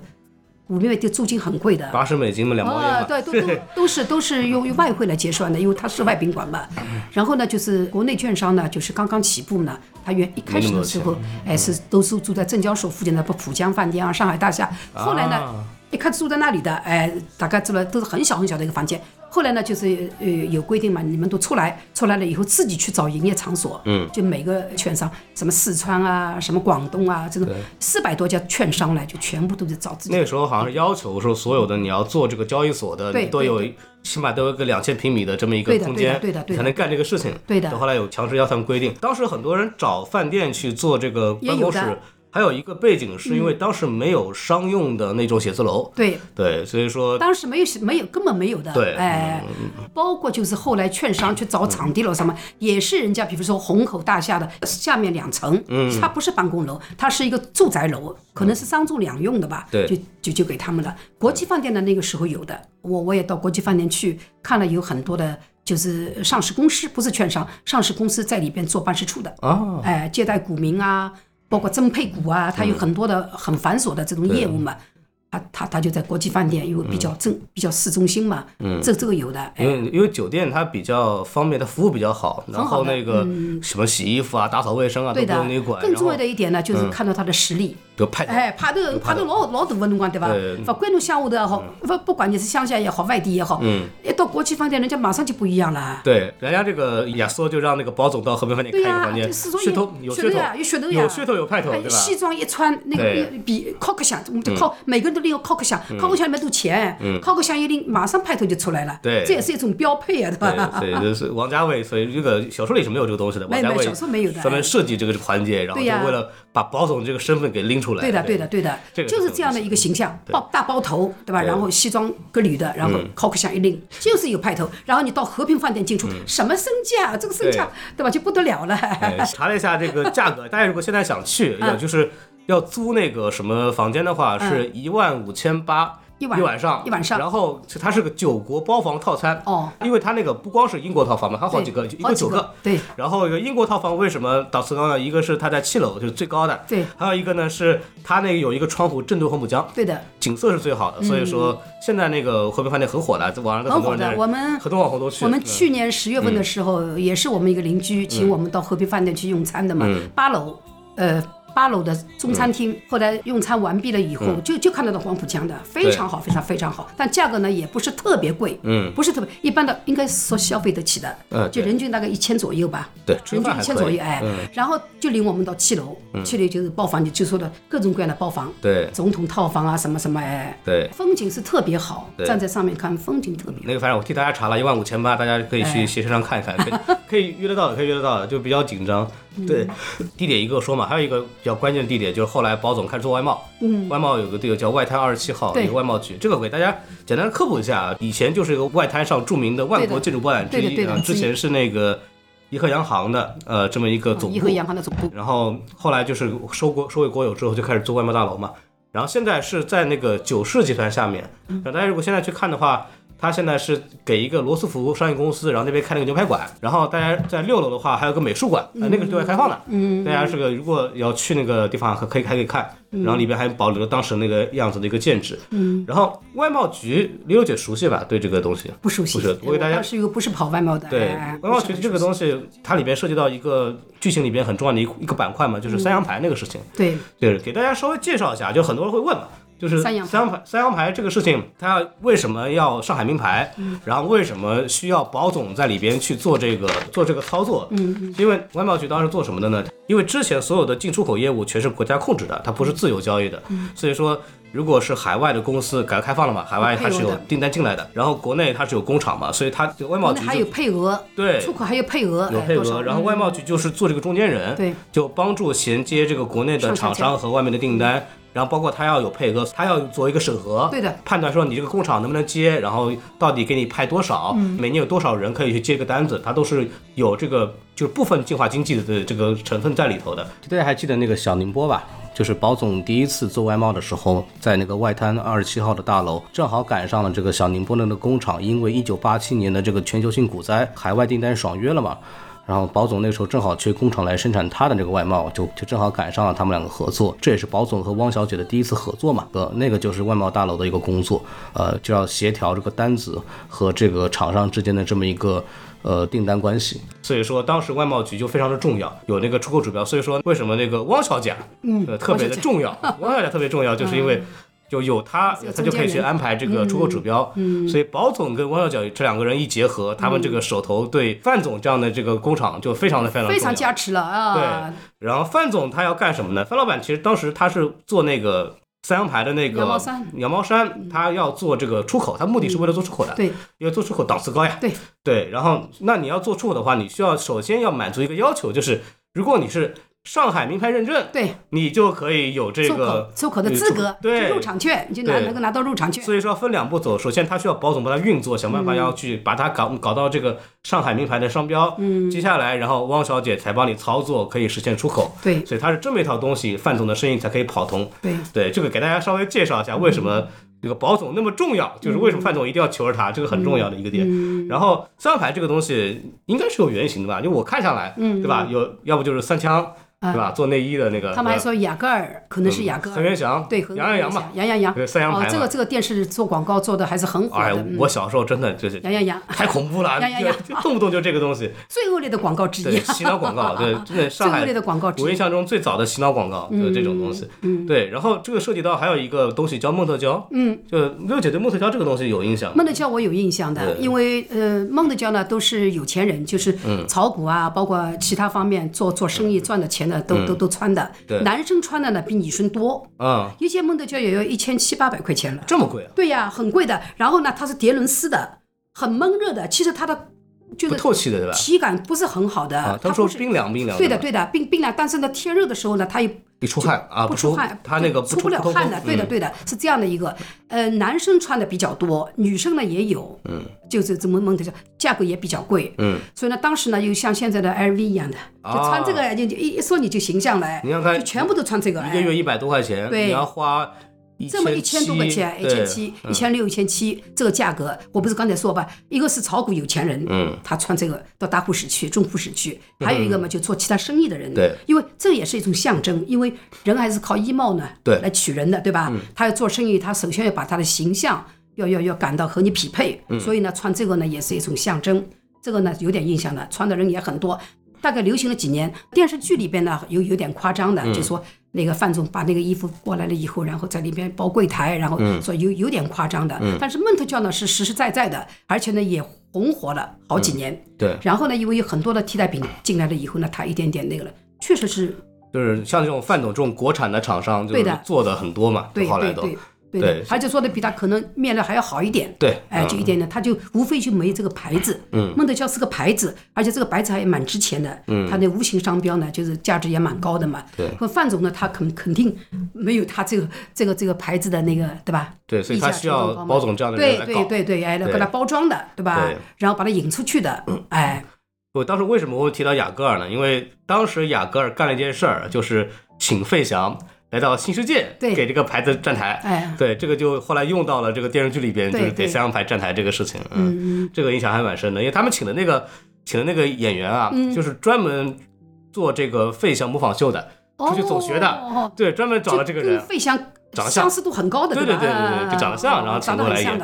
五六的租金很贵的。八十美金嘛，两毛钱啊，对，都都都是 都是用用外汇来结算的，因为它是外宾馆嘛。然后呢，就是国内券商呢，就是刚刚起步呢，它原一开始的时候，哎是都是住在证交所附近的，不浦江饭店啊、上海大厦。后来呢，啊一开始住在那里的，哎，大概住了都是很小很小的一个房间。后来呢，就是呃有规定嘛，你们都出来，出来了以后自己去找营业场所。嗯，就每个券商，什么四川啊，什么广东啊，这种四百多家券商呢，就全部都是找自己那个时候好像是要求说，所有的你要做这个交易所的，你都有起码都有个两千平米的这么一个空间，对的对的对的才能干这个事情。对的到后来有强制要他们规定，当时很多人找饭店去做这个办公室还有一个背景是因为当时没有商用的那种写字楼，对。对，所以说当时没有没有根本没有的，对。哎，包括就是后来券商去找场地了什么，也是人家比如说虹口大厦的下面两层，嗯，它不是办公楼，它是一个住宅楼，可能是商住两用的吧，对。就就就给他们了。国际饭店的那个时候有的，我我也到国际饭店去看了，有很多的。就是上市公司，不是券商，上市公司在里边做办事处的，哦，哎，接待股民啊，包括增配股啊，它有很多的很繁琐的这种业务嘛。他他他就在国际饭店，因为比较正、比较市中心嘛，嗯，这这个有的，哎，因为因为酒店它比较方便，它服务比较好，然后那个什么洗衣服啊、打扫卫生啊都对的不用你管，。更重要的一点呢，就是看到他的实力，就派头。哎，派头有派头老老大个辰光，对伐对？勿管侬乡下头也好，不不管你是乡下也好，外地也好，嗯，一到国际饭店，人家马上就不一样了。对，人家这个亚瑟就让那个保总到和平饭店开一个房间，这始终噱头有噱头有噱头呀，有噱头有派头，哎对吧？西装一穿，那个比敲克响，我们就靠，每个人都拎个敲克响，敲克箱里面都钱，，cock 箱一拎，马上派头就出来了。嗯对这也是一种标配啊，对吧？对，对，就是王家卫，所以这个小说里是没有这个东西的。王家卫小说没有的专门设计这个环节，然后就为了把包总这个身份给拎出来。对的，对的，对的这，个就是这样的一个形象，包大包头，对吧？然后西装革履的，然后 cock 一拎，就是有派头。然后你到和平饭店进出，什么身价，这个身价，对吧？就不得了了。哎查了一下这个价格，大家如果现在想去，就是要租那个什么房间的话，是一万五千八。一晚一晚上，一晚上然后它是个九国包房套餐哦，因为它那个不光是英国套房嘛，它好几个，一好几个个九个，对然后一个英国套房为什么档次高呢？一个是它在七楼，就是最高的，对还有一个呢是它那个有一个窗户正对黄浦江，对的，景色是最好的，所以说现在那个和平饭店很火的，在网上都很火的。多人，我们很多网红都去。我们嗯去年十月份的时候，也是我们一个邻居请我们到和平饭店去用餐的嘛，嗯八楼，呃。八楼的中餐厅，后来用餐完毕了以后，嗯。就就看得到黄浦江的，非常好，非常非常好。但价格呢，也不是特别贵，嗯，不是特别一般的，应该说消费得起的，嗯就人均大概一千左右吧，对人均一千左右，哎，嗯。然后就领我们到七楼，七楼就是包房，你就说的各种各样的包房，对。总统套房啊，什么什么，哎，对，风景是特别好，站在上面看风景特别好。那个反正我替大家查了一万五千八，大家可以去哎。携程上看一看，可以 可以约得到的，可以约得到的，就比较紧张。嗯对，地点一个说嘛，还有一个比较关键的地点就是后来保总开始做外贸，嗯，外贸有个地方叫外滩二十七号一个外贸局，这个给大家简单科普一下啊，以前就是一个外滩上著名的万国建筑博览之一啊，之前是那个颐和洋行的呃这么一个总部颐和，洋行的总部，然后后来就是收国收为国有之后，就开始做外贸大楼嘛。然后现在是在那个九世集团下面。那大家如果现在去看的话，它现在是给一个罗斯福商业公司，然后那边开了个牛排馆。然后大家在六楼的话还有个美术馆，呃，那个是对外开放的。嗯，大家是个如果要去那个地方，可可以还可以看。然后里边还保留了当时那个样子的一个建制。嗯，然后外贸局，李友姐熟悉吧？对这个东西不熟悉。不是我给大家是一个不是跑外贸的，对哎，外贸局这个东西，它里边涉及到一个剧情里边很重要的一一个板块嘛，就是三羊牌那个事情。对对，给大家稍微介绍一下，就很多人会问嘛，就是三羊牌三羊牌这个事情，它为什么要上海名牌？然后为什么需要保总在里边去做这个做这个操作？嗯，因为外贸局当时做什么的呢？因为之前所有的进出口业务全是国家控制的，它不是自由交易的，所以说。如果是海外的公司，改革开放了嘛，海外它是有订单进来的，然后国内它是有工厂嘛，所以它外贸局就国内还有配额，对。出口还有配额，有配额，然后外贸局就是做这个中间人，对，就帮助衔接这个国内的厂商和外面的订单，然后包括他要有配额，他要做一个审核，对的，判断说你这个工厂能不能接，然后到底给你派多少，嗯。每年有多少人可以去接个单子，它都是有这个就是部分计划经济的这个成分在里头的。大家还记得那个小宁波吧？就是保总第一次做外贸的时候，在那个外滩二十七号的大楼，正好赶上了这个小宁波那个工厂，因为一九八七年的这个全球性股灾，海外订单爽约了嘛。然后保总那时候正好缺工厂来生产他的这个外贸，就就正好赶上了他们两个合作，这也是保总和汪小姐的第一次合作嘛。呃，那个就是外贸大楼的一个工作，呃，就要协调这个单子和这个厂商之间的这么一个。呃，订单关系，所以说当时外贸局就非常的重要，有那个出口指标。所以说为什么那个汪小姐，嗯，呃，特别的重要，汪小姐特别重要，就是因为就有她，她就可以去安排这个出口指标。嗯，所以保总跟汪小姐这两个人一结合，他们这个手头对范总这样的这个工厂就非常的非常非常重要加持了啊。对，然后范总他要干什么呢？范老板其实当时他是做那个三羊牌的那个羊毛衫羊毛衫，他要做这个出口，他目的是为了做出口的，对。因为做出口档次高呀。对。对，然后那你要做出口的话，你需要首先要满足一个要求，就是如果你是上海名牌认证，对，你就可以有这个出口的资格，对入场券，你就拿对能够拿到入场券。所以说分两步走，首先他需要保总帮他运作，想办法要去把它搞搞到这个上海名牌的商标。嗯，接下来然后汪小姐才帮你操作，可以实现出口。对所以它是这么一套东西，范总的生意才可以跑通。对对，这个给大家稍微介绍一下为什么这个保总那么重要，就是为什么范总一定要求着他，这个很重要的一个点。然后三羊牌这个东西应该是有原型的吧？就我看下来，嗯对吧？有要不就是三枪。对吧？做内衣的那个，他们还说雅戈尔可能是雅戈尔，何元祥，对，杨洋洋嘛，杨洋洋，对三洋牌哦，这个这个电视做广告做的还是很火哎我小时候真的就是杨洋洋，太恐怖了，杨洋洋。就就动不动就这个东西，最恶劣的广告之一，，洗脑广告，对，真的上海最恶劣的广告之一。我印象中最早的洗脑广告就是这种东西，嗯，对，然后这个涉及到还有一个东西叫梦特娇，嗯，就六姐对梦特娇这个东西有印象吗，孟德娇我有印象的，因为呃，梦特娇呢都是有钱人，就是嗯。炒股啊，包括其他方面做做生意赚的钱的都都都穿的。男生穿的呢比女生多，嗯，一件孟德娇也要一千七八百块钱了。这么贵啊，对呀，很贵的。然后呢，它是叠纶丝的，很闷热的。其实它的就不是透气的对吧？体感不是很好的，啊，他说冰凉冰凉，对的，对的，冰冰凉。但是呢，天热的时候呢，它又一出汗啊，不出汗，他那个出不了汗的，对的，嗯对的，是这样的一个。呃，男生穿的比较多，女生呢也有，嗯，就是这么蒙的，价格也比较贵，嗯，所以呢，当时呢又像现在的 LV 一样的，就啊穿这个就就一一说你就形象了，哎你要看就全部都穿这个，哎一个月一百多块钱，对你要花一这么一千多块钱，一千七、一千六、一千七，这个价格，我不是刚才说吧？一个是炒股有钱人，嗯，他穿这个到大户室去、中户室去；还有一个嘛，就做其他生意的人，对，因为这也是一种象征，因为人还是靠衣帽呢，对来取人的，对吧？他要做生意，他首先要把他的形象要要要感到和你匹配，所以呢，穿这个呢也是一种象征。这个呢有点印象的，穿的人也很多。大概流行了几年，电视剧里边呢有有点夸张的，就说那个范总把那个衣服过来了以后，然后在里边包柜台，然后说有有点夸张的。但是梦特娇呢是实实在在的，而且呢也红火了好几年。对，然后呢，因为有很多的替代品进来了以后呢，它一点点那个了，确实是就是像这种范总这种国产的厂商，就是对的。做的很多嘛，对后来都对对对对的，而且做的比他可能面料还要好一点。对，哎，就一点点，他就无非就没这个牌子。嗯，孟德娇是个牌子，而且这个牌子还蛮值钱的。嗯，它那无形商标呢，就是价值也蛮高的嘛。对和范总呢，他肯肯定没有他这个这个这个牌子的那个，对吧？对，所以他需要包总这样的人对对来搞。对对，哎，来给他包装的，对吧对？然后把它引出去的，哎，我当时为什么会提到雅戈尔呢？因为当时雅戈尔干了一件事儿，就是请费翔来到新世界，对给这个牌子站台。哎对，这个就后来用到了这个电视剧里边，就是给对三洋牌站台这个事情。嗯，这个印象还蛮深的，因为他们请的那个请的那个演员啊，嗯就是专门做这个费翔模仿秀的，出去走学的。哦对，专门找了这个人。费翔长得像。相似度很高的，吧？对对对对对嗯就长得像嗯然后请过来演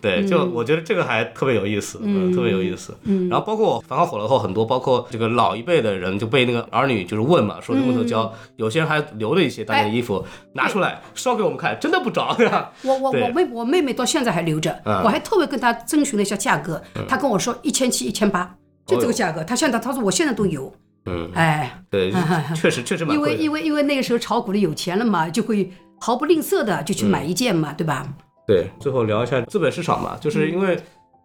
对，就我觉得这个还特别有意思，嗯，特别有意思。嗯，然后包括繁花火了后，很多包括这个老一辈的人就被那个儿女就是问嘛，说这木头胶，有些人还留了一些当年的衣服拿出来烧给我们看，真的不着，对吧？我我我妹我妹妹到现在还留着，嗯。我还特别跟她征询了一下价格，她跟我说一千七一千八，就这个价格。她现在她说我现在都有，嗯，哎，对，确实确实蛮因为。因为因为那个时候炒股的有钱了嘛，就会毫不吝啬的就去买一件嘛，对吧？对，最后聊一下资本市场嘛，就是因为。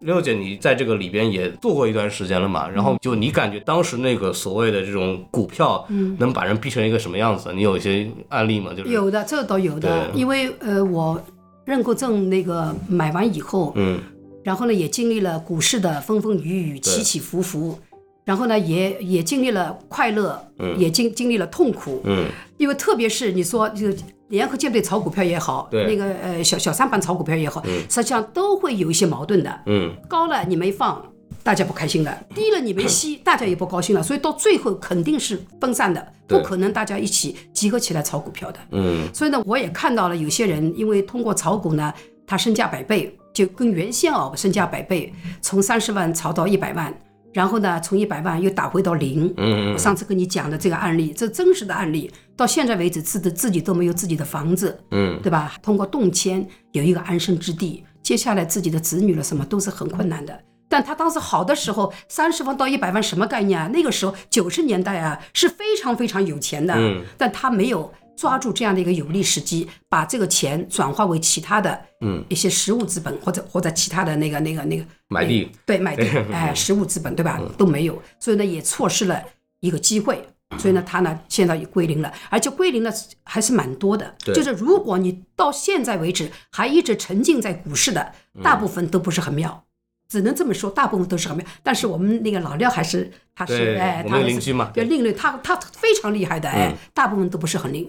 六姐，你在这个里边也做过一段时间了嘛？然后就你感觉当时那个所谓的这种股票，能把人逼成一个什么样子？你有一些案例吗？就是有的，这倒有的，因为呃，我认购证那个买完以后，嗯，然后呢，也经历了股市的风风雨雨、起起伏伏，然后呢，也也经历了快乐，也经经历了痛苦，嗯，因为特别是你说就联合舰队炒股票也好，对那个呃小小三板炒股票也好，实际上都会有一些矛盾的，嗯，高了你没放。大家不开心了，低了你没 吸，大家也不高兴了，所以到最后肯定是分散的，不可能大家一起集合起来炒股票的。嗯，所以呢，我也看到了有些人因为通过炒股呢，他身价百倍，就跟原先哦身价百倍，从三十万炒到一百万，然后呢从一百万又打回到零。嗯我上次跟你讲的这个案例，这真实的案例，到现在为止自的自己都没有自己的房子，嗯，对吧？通过动迁有一个安身之地，接下来自己的子女了什么都是很困难的。但他当时好的时候，三十万到一百万什么概念啊？那个时候九十年代啊，是非常非常有钱的。嗯，但他没有抓住这样的一个有利时机，把这个钱转化为其他的嗯一些实物资本，或者或者其他的那个那个那个买地，对买地，哎，实物资本对吧？都没有，所以呢也错失了一个机会。所以呢，他呢现在也归零了，而且归零的还是蛮多的。对就是如果你到现在为止还一直沉浸在股市的，大部分都不是很妙。只能这么说，大部分都是很妙。但是我们那个老廖还是他是对哎，他还是邻居嘛对另类，他他非常厉害的哎，嗯大部分都不是很灵。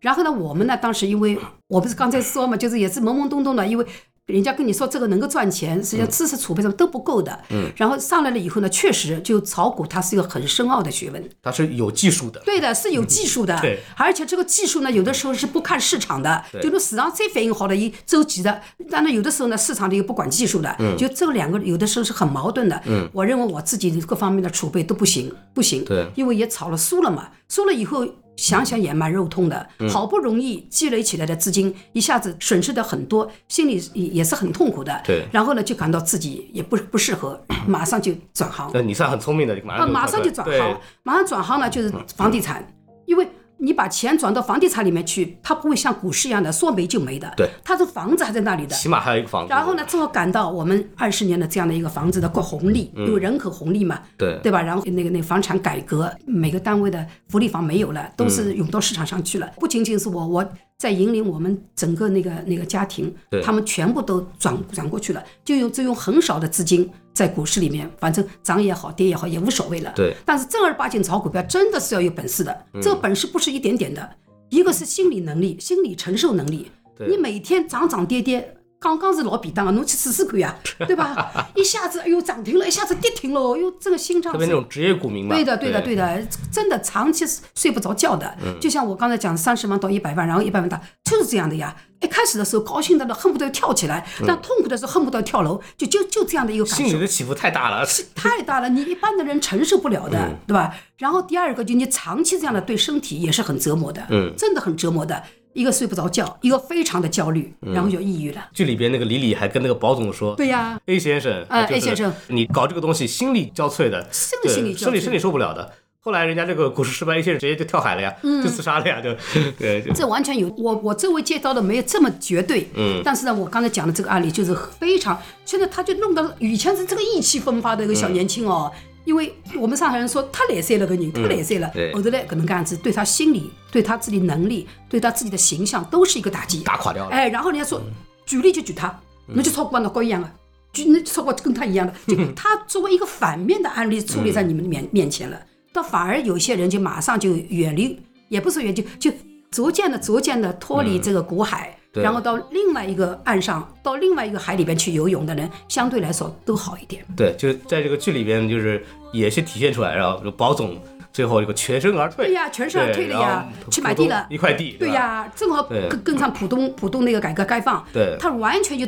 然后呢，我们呢当时因为我不是刚才说嘛，就是也是懵懵懂懂的，因为人家跟你说这个能够赚钱，实际上知识储备上都不够的。嗯，然后上来了以后呢，确实就炒股它是一个很深奥的学问。它是有技术的。对的，是有技术的。对，而且这个技术呢，有的时候是不看市场的，就说市场再反应好的一周期的，但是有的时候呢，市场的又不管技术的，嗯就这两个有的时候是很矛盾的。嗯，我认为我自己各方面的储备都不行，不行。对，因为也炒了输了嘛，输了以后。想想也蛮肉痛的，好不容易积累起来的资金一下子损失的很多，心里也也是很痛苦的。对，然后呢，就感到自己也不不适合，马上就转行。那你算很聪明的，马上马上就转行，马上转行呢就是房地产，因为。你把钱转到房地产里面去，它不会像股市一样的说没就没的。对，它的房子还在那里的，起码还有一个房子。然后呢，正好赶到我们二十年的这样的一个房子的过红利，因为人口红利嘛，对对吧？然后那个那个房产改革，每个单位的福利房没有了，都是涌到市场上去了。不仅仅是我，我在引领我们整个那个那个家庭，他们全部都转转过去了，就用就用很少的资金。在股市里面，反正涨也好，跌也好，也无所谓了。对。但是正儿八经炒股票，真的是要有本事的。这个本事不是一点点的，一个是心理能力、心理承受能力。你每天涨涨跌跌。刚刚是老便当啊，侬去试试看呀，对吧？一下子哎呦涨停了，一下子跌停了，哟，这个心脏特别那种职业股民嘛。对的，对的，对的，真的长期是睡不着觉的。就像我刚才讲，三十万到一百万，然后一百万大，就是这样的呀。一开始的时候高兴的都恨不得跳起来，但痛苦的时候恨不得跳楼，就就就这样的一个感受。心理的起伏太大了，太大了，你一般的人承受不了的，对吧？然后第二个就你长期这样的对身体也是很折磨的，嗯，真的很折磨的。一个睡不着觉，一个非常的焦虑，然后就抑郁了。剧里边那个李李还跟那个保总说：“对呀，A 先生，啊，A 先生，你搞这个东西心力交瘁的，生理心理生理生理受不了的。后来人家这个股市失败一些人直接就跳海了呀，就自杀了呀，就 对。这完全有我我周围接到的没有这么绝对，嗯，但是呢，我刚才讲的这个案例就是非常，现在他就弄到以前是这个意气风发的一个小年轻哦。”因为我们上海人说太来塞了个人，太来塞了，后头来可能这样子，对他心理、对他自己能力、对他自己的形象都是一个打击，打垮掉了。哎，然后人家说举例就举他，那就超过那高一样的，举那超过跟他一样的，就 他作为一个反面的案例处理在你们面面前了，倒反而有些人就马上就远离，也不是远就就逐渐的、逐渐的脱离这个苦海。然后到另外一个岸上，到另外一个海里边去游泳的人，相对来说都好一点。对，就是在这个剧里边，就是也是体现出来，然后保总最后一个全身而退。对呀，全身而退了呀，去买地了，一块地。对呀，正好跟跟上浦东浦东那个改革开放。对，他完全就。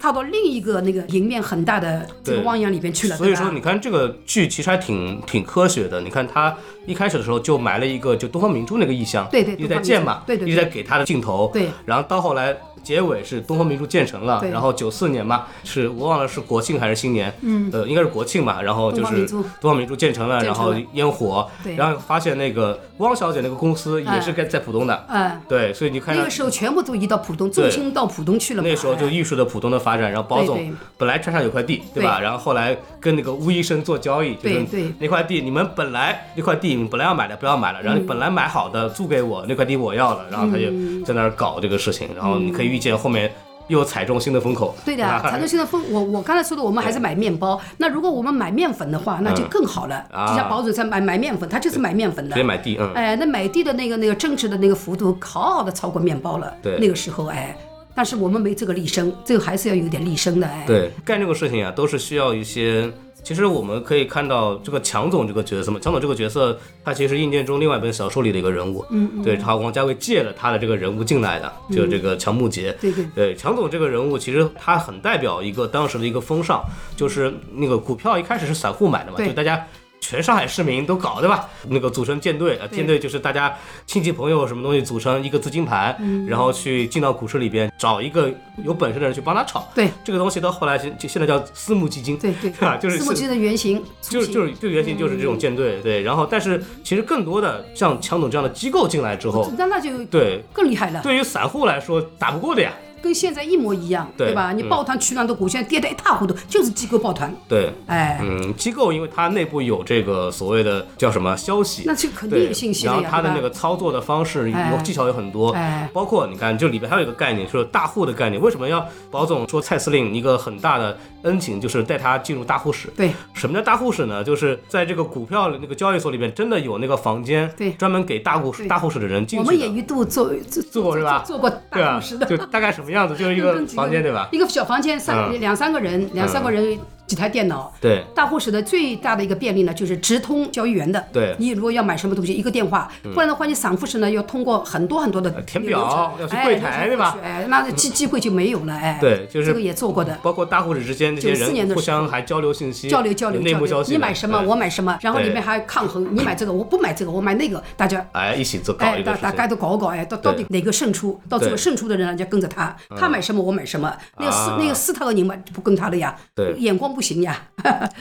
踏到另一个那个迎面很大的这个汪洋里边去了，所以说你看这个剧其实还挺挺科学的。你看他一开始的时候就埋了一个就东方明珠那个意象，对对，一直在建嘛，对对，一直在给他的镜头，对，然后到后来。结尾是东方明珠建成了，然后九四年嘛，是我忘了是国庆还是新年，嗯，呃，应该是国庆吧。然后就是东方明珠。建成了，然后烟火，然后发现那个汪小姐那个公司也是在在浦东的，嗯，对，所以你看那个时候全部都移到浦东，重心到浦东去了。那时候就艺术的浦东的发展。然后包总本来川上有块地，对吧？然后后来跟那个吴医生做交易，就是那块地你们本来那块地你们本来要买的不要买了，然后你本来买好的租给我那块地我要了，然后他就在那儿搞这个事情，然后你可以。预见后面又踩中新的风口，对的，踩中新的风。我我刚才说的，我们还是买面包。那如果我们买面粉的话，那就更好了。就像保准在买买面粉，他就是买面粉的，直接买地。嗯，哎，那买地的那个那个增值的那个幅度，好好的超过面包了。对，那个时候哎，但是我们没这个立身，这个还是要有点立身的哎。对，干这个事情啊，都是需要一些。其实我们可以看到这个强总这个角色嘛，强总这个角色，他其实是硬件中另外一本小说里的一个人物。嗯嗯。对他，王家卫借了他的这个人物进来的，就这个强木杰。对对。对强总这个人物，其实他很代表一个当时的一个风尚，就是那个股票一开始是散户买的嘛，就大家。全上海市民都搞对吧？那个组成舰队啊，舰队就是大家亲戚朋友什么东西组成一个资金盘，然后去进到股市里边找一个有本事的人去帮他炒。对，这个东西到后来现就现在叫私募基金。对对，吧？就是私募基金的原型，就是就是就原型就是这种舰队。对，然后但是其实更多的像强总这样的机构进来之后，那那就对更厉害了。对于散户来说打不过的呀。跟现在一模一样，对吧？你抱团取暖的股现在跌得一塌糊涂，就是机构抱团。对，哎，嗯，机构因为它内部有这个所谓的叫什么消息，那就肯定有信息然后它的那个操作的方式有技巧有很多，包括你看，就里边还有一个概念，就是大户的概念。为什么要保总说蔡司令一个很大的恩情，就是带他进入大户室？对，什么叫大户室呢？就是在这个股票那个交易所里面，真的有那个房间，对，专门给大户大户室的人进去。我们也一度做做过是吧？做过大户室的，就大概什么？么样子？就是一个房间对吧？一个小房间三嗯两三个人，两三个人几台电脑。对大户室的最大的一个便利呢，就是直通交易员的。对你如果要买什么东西，一个电话，不然的话，你散户室呢要通过很多很多的呃填表要去哎柜台对吧哎，那机机会就没有了，哎。对就是这个也做过的。包括大户室之间这些94年的人互相还交流信息、交流交流内幕消息。你买什么我买什么，然后里面还抗衡，你买这个我不买这个，我买那个，大家哎一起做搞哎，一个。大大家都搞搞，哎，到到底哪个胜出？到最后胜出的人呢，就跟着他，他买什么我买什么。那个斯啊那个斯特尔宁嘛，就不跟他的呀，对眼光不行呀，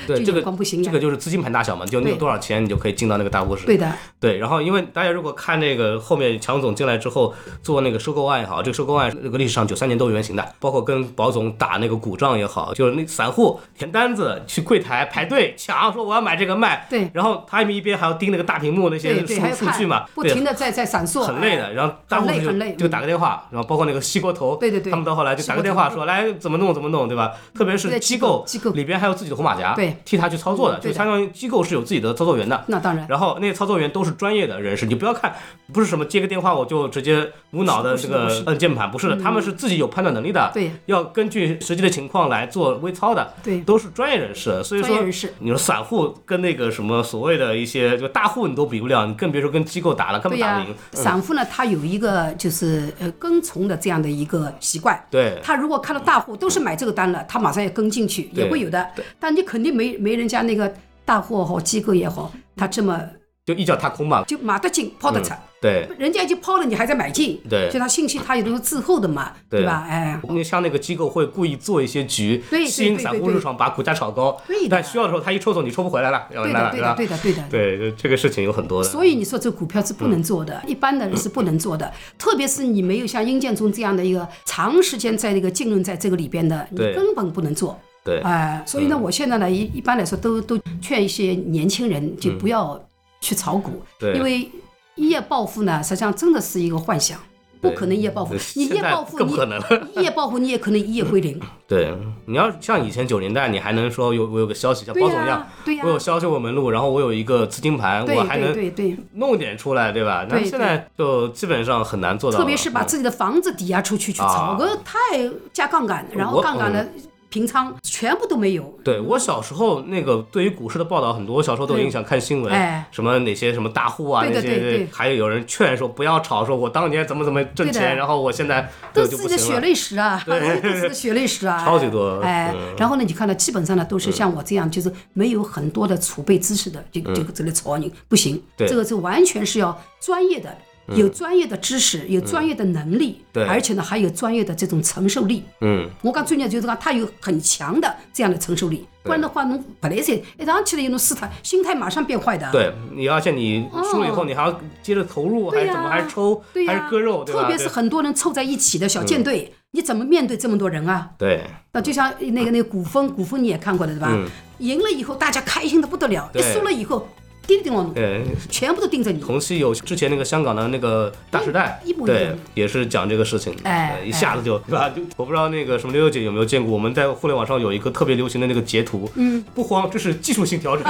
对 这个光不行呀这个。就是资金盘大小嘛，就你有多少钱，你就可以进到那个大户室。对的，对，然后因为大家如果看那个后面强总进来之后做那个收购案也好，这个收购案这个历史上九三年都有原型的，包括跟保总打那个股仗也好，就是那散户填单子去柜台排队抢，说我要买这个卖，对然后他们一边还要盯那个大屏幕那些数数据嘛，不停的在在闪烁，很累的。哎然后大户室就就打个电话，然后包括那个西锅头，对对对他们到后来就打个电话说来怎么弄怎么弄，对吧？特别是机构机构里边还有自己的红马甲，对。替他去操作的，就相当于机构是有自己的操作员的。那当然，然后那些操作员都是专业的人士，你不要看不是什么接个电话我就直接无脑的这个摁键盘，不是的，他们是自己有判断能力的，对。要根据实际的情况来做微操的，对。都是专业人士。所以说你说散户跟那个什么所谓的一些就大户你都比不了，你更别说跟机构打了，根本打不赢。，嗯。散户呢，他有一个就是呃跟从的这样的一个习惯。对。他如果看到大户都是买这个单了，他马上要跟进去，也会有的。但你肯定没没人家那个大户好机构也好，他这么就一脚踏空嘛。就买得进抛得出，对人家已经抛了，你还在买进，嗯对就他信息他有的是滞后的嘛，对对吧？哎，你像那个机构会故意做一些局，吸引散户入场，把股价炒高对，但需要的时候他一抽走，你抽不回来了，对的，对的，对的，对的。对，这个事情有很多的。所以你说这股票是不能做嗯的，一般的人是不能做的，特别是你没有像殷建中这样的一个长时间在那个浸润在这个里边的，你根本不能做。对哎、所以呢，我现在呢一一般来说都都劝一些年轻人就不要去炒股，嗯对因为一夜暴富呢，实际上真的是一个幻想，不可能一夜暴富。你一夜暴富，你更不可能了。一夜暴富，你也可能一夜归零。对，你要像以前九零代，你还能说有我有个消息，像对包总一样呀，，对呀我，有销售我门路，然后我有一个资金盘，我还能对对，弄点出来，对吧？那对现在就基本上很难做到。特别是把自己的房子抵押出去去啊炒，个太加杠杆，然后杠杆的平仓全部都没有。对我小时候那个对于股市的报道很多，小时候都有印象，看新闻，哎。什么哪些什么大户啊对的那些，对对。还有有人劝说不要炒，说我当年怎么怎么挣钱，然后我现在都是就自己的血。泪史啊，都是自己的血泪史啊，超级多哎。嗯，然后呢，你看到基本上呢都是像我这样，就是没有很多的储备知识的，就就这里炒你不行，嗯对。这个是完全是要专业的。有专业的知识，有专业的能力，对而且呢还有专业的这种承受力。嗯，我讲专业就是讲他有很强的这样的承受力，不然的话，侬本来噻一上去了，有种心态，心态马上变坏的。对，你而且你输了以后，你还要接着投入，还是怎么，还是抽，还是割肉，对？特别是很多人凑在一起的小舰队，你怎么面对这么多人啊？对那就像那个那个古风，古风你也看过的对吧？嗯赢了以后大家开心的不得了，一输了以后叮叮往你，对，全部都盯着你。同期有之前那个香港的那个大时代，对一模一样，也是讲这个事情，哎呃一下子就对吧？就我不知道那个什么六六姐有没有见过，我们在互联网上有一个特别流行的那个截图，嗯，不慌，这是技术性调整，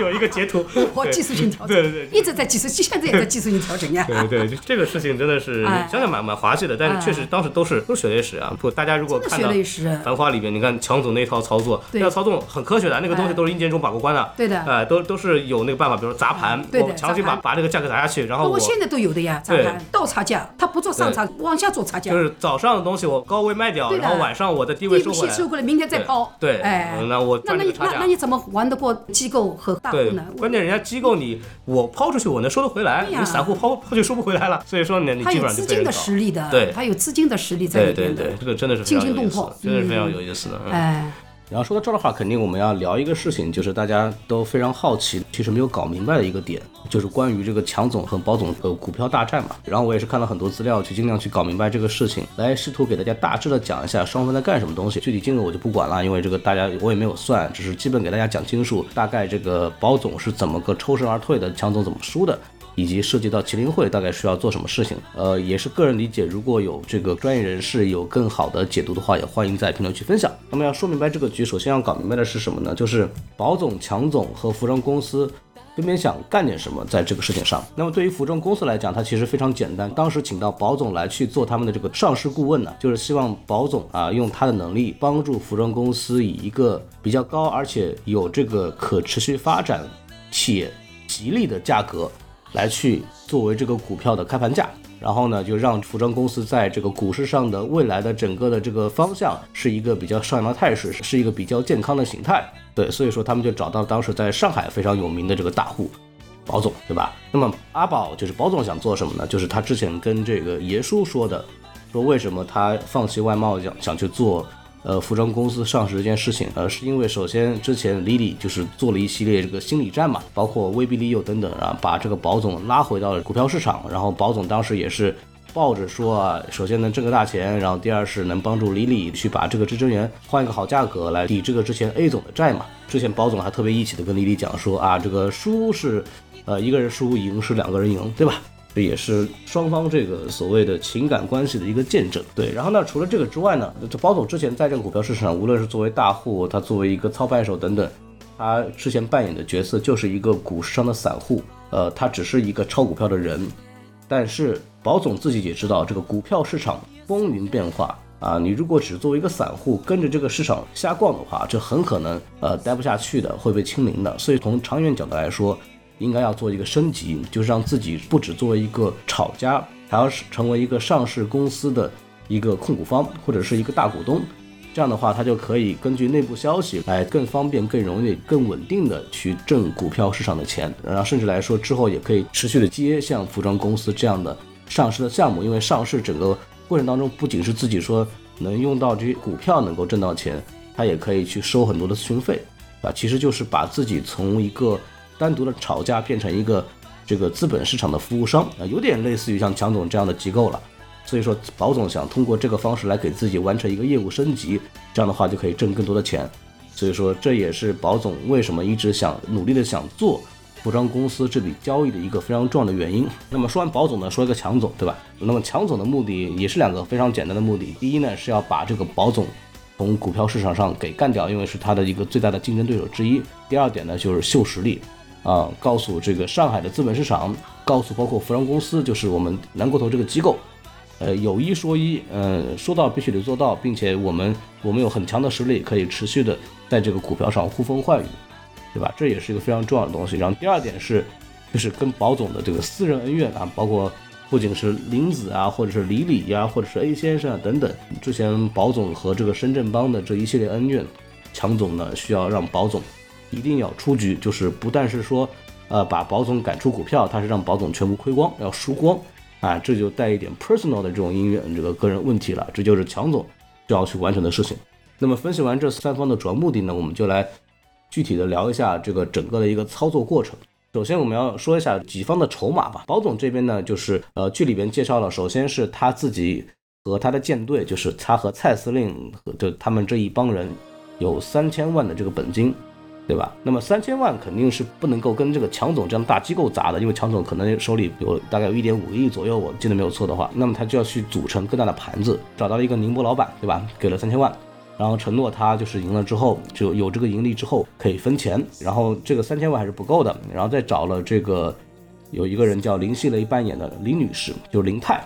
有一个截图，技术性调整，对对对。一直在技术，现在也在技术性调整呀。对 对，就这个事情真的是哎想想蛮蛮滑稽的，但是确实当时都是都是血泪史啊！不，大家如果看到《血泪史。繁花》里面，你看强总那套操作，对那套操作很科学的，那个东西哎都是硬件中把过关的，对的哎，都都是有那个办法，比如砸盘，对的我强行把把这个价格砸下去，然后我包括现在都有的呀，砸对盘倒差价，他不做上差，往下做差价就，是早上的东西我高位卖掉，然后晚上我的低位低收回来。收回来，明天再抛。对，哎，嗯那我那那那那。你怎么玩得过机构和大户呢？，关键人家机构你我抛出去我能收得回来，你散户抛抛就收不回来了，所以说呢你他有基本上资金的就被人搞实力的，对他有资金的实力在对里面的。对对，这个真的是非常有意思惊心动魄，真的是非常嗯有意思的。嗯哎，然后说到这儿的话，肯定我们要聊一个事情，就是大家都非常好奇，其实没有搞明白的一个点，就是关于这个强总和保总的股票大战嘛。然后我也是看了很多资料，去尽量去搞明白这个事情，来试图给大家大致的讲一下双方在干什么东西。具体金额我就不管了，因为这个大家我也没有算，只是基本给大家讲清楚，大概这个保总是怎么个抽身而退的，强总怎么输的。以及涉及到麒麟会大概需要做什么事情，呃，也是个人理解。如果有这个专业人士有更好的解读的话，也欢迎在评论区分享。那么要说明白这个局，首先要搞明白的是什么呢？就是保总、强总和服装公司分别想干点什么在这个事情上。那么对于服装公司来讲，它其实非常简单。当时请到保总来去做他们的这个上市顾问呢，就是希望保总啊用他的能力帮助服装公司以一个比较高而且有这个可持续发展且吉利的价格来去作为这个股票的开盘价。然后呢，就让服装公司在这个股市上的未来的整个的这个方向是一个比较上扬的态势，是一个比较健康的形态。对，所以说他们就找到当时在上海非常有名的这个大户，保总，对吧？那么阿宝就是保总想做什么呢？就是他之前跟这个爷叔说的，说为什么他放弃外贸想想去做。呃，服装公司上市这件事情，呃，是因为首先之前李李就是做了一系列这个心理战嘛，包括威逼利诱等等啊，把这个保总拉回到了股票市场，然后保总当时也是抱着说啊，首先能挣个大钱，然后第二是能帮助李李去把这个支撑源换一个好价格来抵这个之前 A 总的债嘛。之前保总还特别义气的跟李李讲说啊，这个输是呃一个人输，赢是两个人赢，对吧？这也是双方这个所谓的情感关系的一个见证。对，然后呢，除了这个之外呢，这包总之前在这个股票市场，无论是作为大户，他作为一个操盘手等等，他之前扮演的角色就是一个股市上的散户。呃，他只是一个炒股票的人。但是保总自己也知道，这个股票市场风云变化啊，你如果只作为一个散户跟着这个市场瞎逛的话，这很可能呃待不下去的，会被清零的。所以从长远角度来说，应该要做一个升级，就是让自己不只作为一个炒家，还要成为一个上市公司的一个控股方或者是一个大股东。这样的话，他就可以根据内部消息来更方便、更容易、更稳定的去挣股票市场的钱。然后甚至来说，之后也可以持续的接像服装公司这样的上市的项目。因为上市整个过程当中，不仅是自己说能用到这些股票能够挣到钱，他也可以去收很多的咨询费，啊，其实就是把自己从一个单独的炒价变成一个这个资本市场的服务商啊，有点类似于像强总这样的机构了。所以说，保总想通过这个方式来给自己完成一个业务升级，这样的话就可以挣更多的钱。所以说，这也是保总为什么一直想努力的想做服装公司这笔交易的一个非常重要的原因。那么说完保总呢，说一个强总，对吧？那么强总的目的也是两个非常简单的目的。第一呢，是要把这个保总从股票市场上给干掉，因为是他的一个最大的竞争对手之一。第二点呢，就是秀实力。啊，告诉这个上海的资本市场，告诉包括服装公司，就是我们南国投这个机构，呃，有一说一，嗯，说到必须得做到，并且我们我们有很强的实力，可以持续的在这个股票上呼风唤雨，对吧？这也是一个非常重要的东西。然后第二点是，就是跟保总的这个私人恩怨啊，包括不仅是林子啊，或者是李李呀，或者是 A 先生啊等等，之前保总和这个深圳帮的这一系列恩怨，强总呢需要让保总。一定要出局，就是不但是说，呃，把保总赶出股票，他是让保总全部亏光，要输光啊，这就带一点 personal 的这种音乐，这个个人问题了，这就是强总就要去完成的事情。那么分析完这三方的主要目的呢，我们就来具体的聊一下这个整个的一个操作过程。首先我们要说一下己方的筹码吧。保总这边呢，就是呃剧里边介绍了，首先是他自己和他的舰队，就是他和蔡司令和就他们这一帮人有三千万的这个本金。对吧？那么三千万肯定是不能够跟这个强总这样的大机构砸的，因为强总可能手里有大概有一点五个亿左右，我记得没有错的话，那么他就要去组成更大的盘子，找到了一个宁波老板，对吧？给了三千万，然后承诺他就是赢了之后就有这个盈利之后可以分钱，然后这个三千万还是不够的，然后再找了这个有一个人叫林熙蕾扮演的林女士，就是林泰，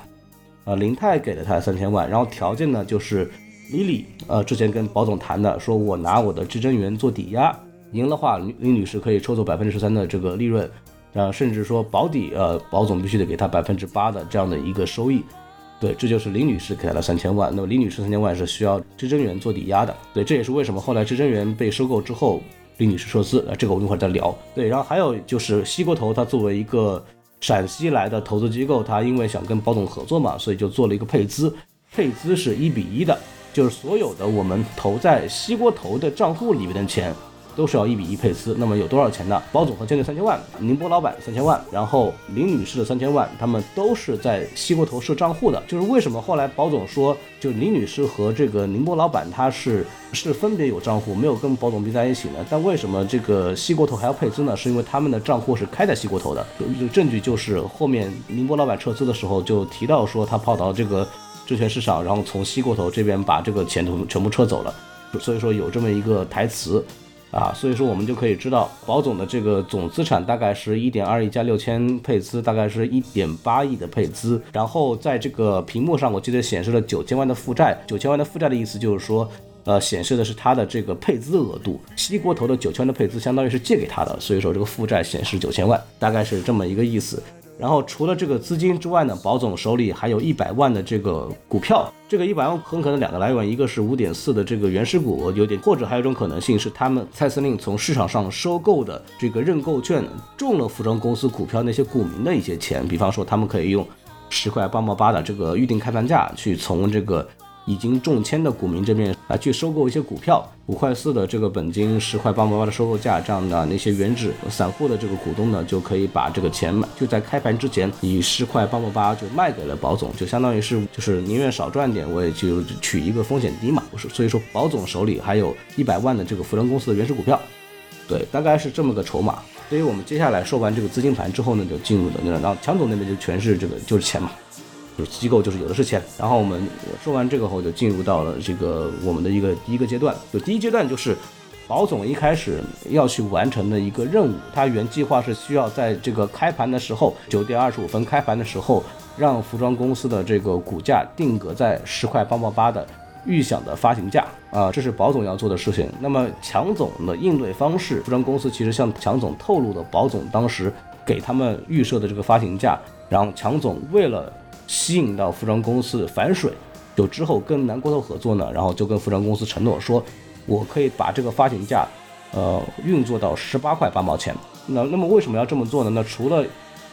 啊，林泰给了他三千万，然后条件呢就是李李，呃，之前跟保总谈的，说我拿我的至臻园做抵押。赢的话，林女士可以抽走百分之十三的这个利润，啊，甚至说保底，呃，保总必须得给她百分之八的这样的一个收益。对，这就是林女士给她的三千万。那么李女士三千万是需要知臻源做抵押的。对，这也是为什么后来知臻源被收购之后，李女士撤资。啊，这个我们一会儿再聊。对，然后还有就是西国投，它作为一个陕西来的投资机构，它因为想跟保总合作嘛，所以就做了一个配资，配资是一比一的，就是所有的我们投在西国投的账户里面的钱。都是要一比一配资，那么有多少钱呢？包总和舰队三千万，宁波老板三千万，然后林女士的三千万，他们都是在西国投设账户的。就是为什么后来包总说，就林女士和这个宁波老板他是是分别有账户，没有跟包总并在一起呢？但为什么这个西国投还要配资呢？是因为他们的账户是开在西国投的。证据就是后面宁波老板撤资的时候就提到说他跑到这个证券市场，然后从西国投这边把这个钱全部撤走了，所以说有这么一个台词。啊，所以说我们就可以知道，保总的这个总资产大概是一点二亿加六千配资，大概是一点八亿的配资。然后在这个屏幕上，我记得显示了九千万的负债。九千万的负债的意思就是说，呃，显示的是他的这个配资额度。西国投的九千万的配资，相当于是借给他的，所以说这个负债显示九千万，大概是这么一个意思。然后除了这个资金之外呢，保总手里还有一百万的这个股票。这个一百万很可能两个来源，一个是五点四的这个原始股，有点，或者还有一种可能性是他们蔡司令从市场上收购的这个认购券中了服装公司股票那些股民的一些钱。比方说，他们可以用十块八毛八的这个预定开盘价去从这个。已经中签的股民这边啊，去收购一些股票，五块四的这个本金，十块八毛八的收购价，这样的那些原纸散户的这个股东呢，就可以把这个钱买就在开盘之前以十块八毛八就卖给了保总，就相当于是就是宁愿少赚点，我也就取一个风险低嘛，所以说保总手里还有一百万的这个服装公司的原始股票，对，大概是这么个筹码。所以我们接下来说完这个资金盘之后呢，就进入的那，然后强总那边就全是这个就是钱嘛。就是机构，就是有的是钱。然后我们说完这个后，就进入到了这个我们的一个第一个阶段。就第一阶段就是保总一开始要去完成的一个任务。他原计划是需要在这个开盘的时候，九点二十五分开盘的时候，让服装公司的这个股价定格在十块八毛八的预想的发行价啊，这是保总要做的事情。那么强总的应对方式，服装公司其实向强总透露了保总当时给他们预设的这个发行价，然后强总为了吸引到服装公司反水，就之后跟南国头合作呢，然后就跟服装公司承诺说，我可以把这个发行价，呃，运作到十八块八毛钱。那那么为什么要这么做呢？那除了，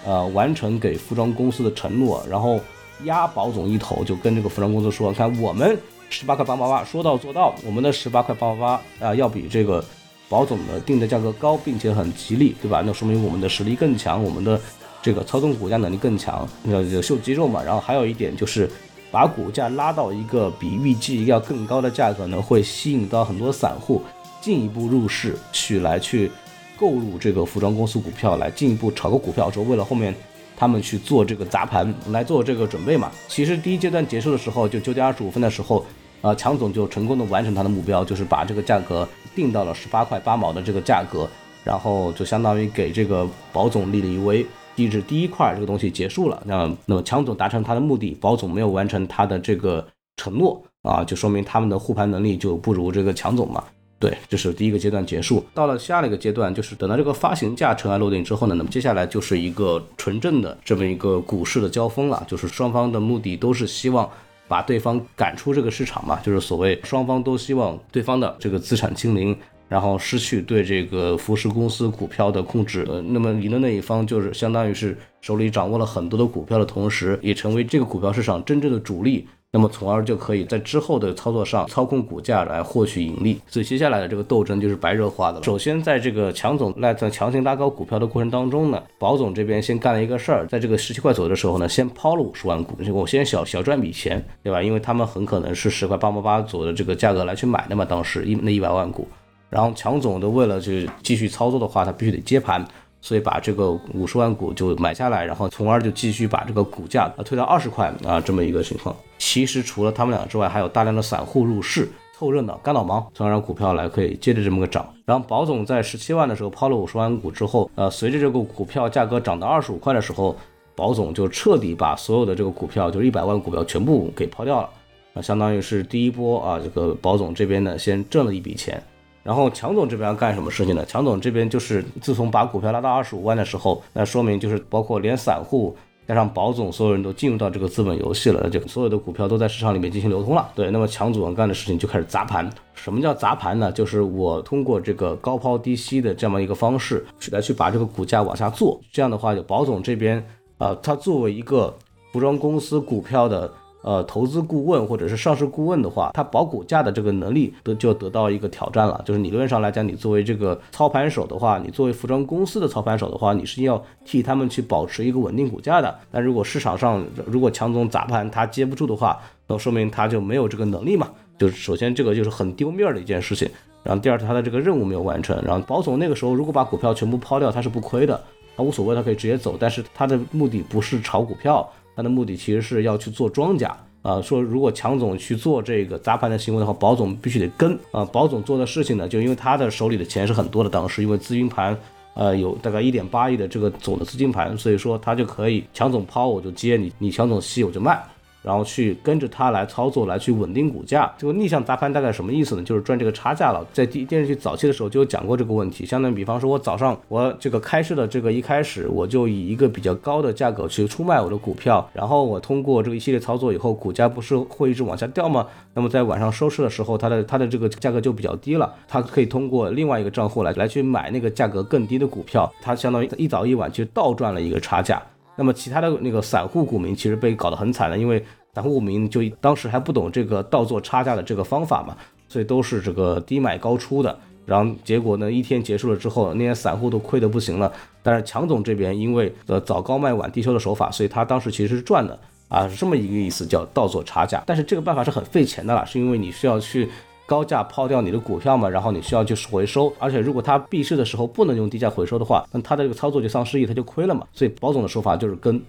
呃，完成给服装公司的承诺，然后压保总一头，就跟这个服装公司说，看我们十八块八毛八说到做到，我们的十八块八毛八啊，要比这个保总的定的价格高，并且很吉利，对吧？那说明我们的实力更强，我们的。这个操纵股价能力更强，要秀肌肉嘛。然后还有一点就是，把股价拉到一个比预计要更高的价格呢，会吸引到很多散户进一步入市去来去购入这个服装公司股票，来进一步炒个股票，说为了后面他们去做这个砸盘来做这个准备嘛。其实第一阶段结束的时候，就九点二十五分的时候，呃，强总就成功的完成他的目标，就是把这个价格定到了十八块八毛的这个价格，然后就相当于给这个保总立了一威。地址第一块这个东西结束了，那那么强总达成他的目的，保总没有完成他的这个承诺啊，就说明他们的护盘能力就不如这个强总嘛。对，这是第一个阶段结束。到了下了一个阶段，就是等到这个发行价尘埃落定之后呢，那么接下来就是一个纯正的这么一个股市的交锋了，就是双方的目的都是希望把对方赶出这个市场嘛，就是所谓双方都希望对方的这个资产清零。然后失去对这个服饰公司股票的控制，呃，那么赢的那一方就是相当于是手里掌握了很多的股票的同时，也成为这个股票市场真正的主力，那么从而就可以在之后的操作上操控股价来获取盈利。所以接下来的这个斗争就是白热化的。首先，在这个强总来在强行拉高股票的过程当中呢，保总这边先干了一个事儿，在这个十七块左右的时候呢，先抛了五十万股，我先小小赚笔钱，对吧？因为他们很可能是十块八毛八左右的这个价格来去买的嘛，当时一那一百万股。然后强总的为了就是继续操作的话，他必须得接盘，所以把这个五十万股就买下来，然后从而就继续把这个股价啊推到二十块啊这么一个情况。其实除了他们俩之外，还有大量的散户入市凑热闹、干老忙，从而让股票来可以接着这么个涨。然后保总在十七万的时候抛了五十万股之后，呃，随着这个股票价格涨到二十五块的时候，保总就彻底把所有的这个股票，就是一百万股票全部给抛掉了，啊，相当于是第一波啊，这个保总这边呢先挣了一笔钱。然后强总这边要干什么事情呢？强总这边就是自从把股票拉到二十五万的时候，那说明就是包括连散户加上保总，所有人都进入到这个资本游戏了，就所有的股票都在市场里面进行流通了。对，那么强总干的事情就开始砸盘。什么叫砸盘呢？就是我通过这个高抛低吸的这么一个方式，来去把这个股价往下做。这样的话，就保总这边啊，他作为一个服装公司股票的。呃，投资顾问或者是上市顾问的话，他保股价的这个能力得就得到一个挑战了。就是理论上来讲，你作为这个操盘手的话，你作为服装公司的操盘手的话，你是要替他们去保持一个稳定股价的。但如果市场上如果强总砸盘他接不住的话，那说明他就没有这个能力嘛。就是首先这个就是很丢面的一件事情。然后第二，他的这个任务没有完成。然后保总那个时候如果把股票全部抛掉，他是不亏的，他无所谓，他可以直接走。但是他的目的不是炒股票。他的目的其实是要去做庄家啊，说如果强总去做这个砸盘的行为的话，保总必须得跟啊。保总做的事情呢，就因为他的手里的钱是很多的，当时因为资金盘，呃，有大概一点八亿的这个总的资金盘，所以说他就可以强总抛我就接你，你强总吸我就卖。然后去跟着它来操作，来去稳定股价。这个逆向砸盘大概什么意思呢？就是赚这个差价了。在电电视剧早期的时候就有讲过这个问题。相当于比方说，我早上我这个开市的这个一开始，我就以一个比较高的价格去出卖我的股票，然后我通过这个一系列操作以后，股价不是会一直往下掉吗？那么在晚上收市的时候，它的它的这个价格就比较低了，它可以通过另外一个账户来来去买那个价格更低的股票，它相当于一早一晚去倒赚了一个差价。那么其他的那个散户股民其实被搞得很惨了，因为散户股民就当时还不懂这个倒做差价的这个方法嘛，所以都是这个低买高出的。然后结果呢，一天结束了之后，那些散户都亏得不行了。但是强总这边因为呃早高卖晚低收的手法，所以他当时其实是赚的啊，是这么一个意思，叫倒做差价。但是这个办法是很费钱的啦，是因为你需要去。高价抛掉你的股票嘛，然后你需要去回收，而且如果他闭市的时候不能用低价回收的话，那他的这个操作就丧失意义，他就亏了嘛。所以保总的说法就是跟。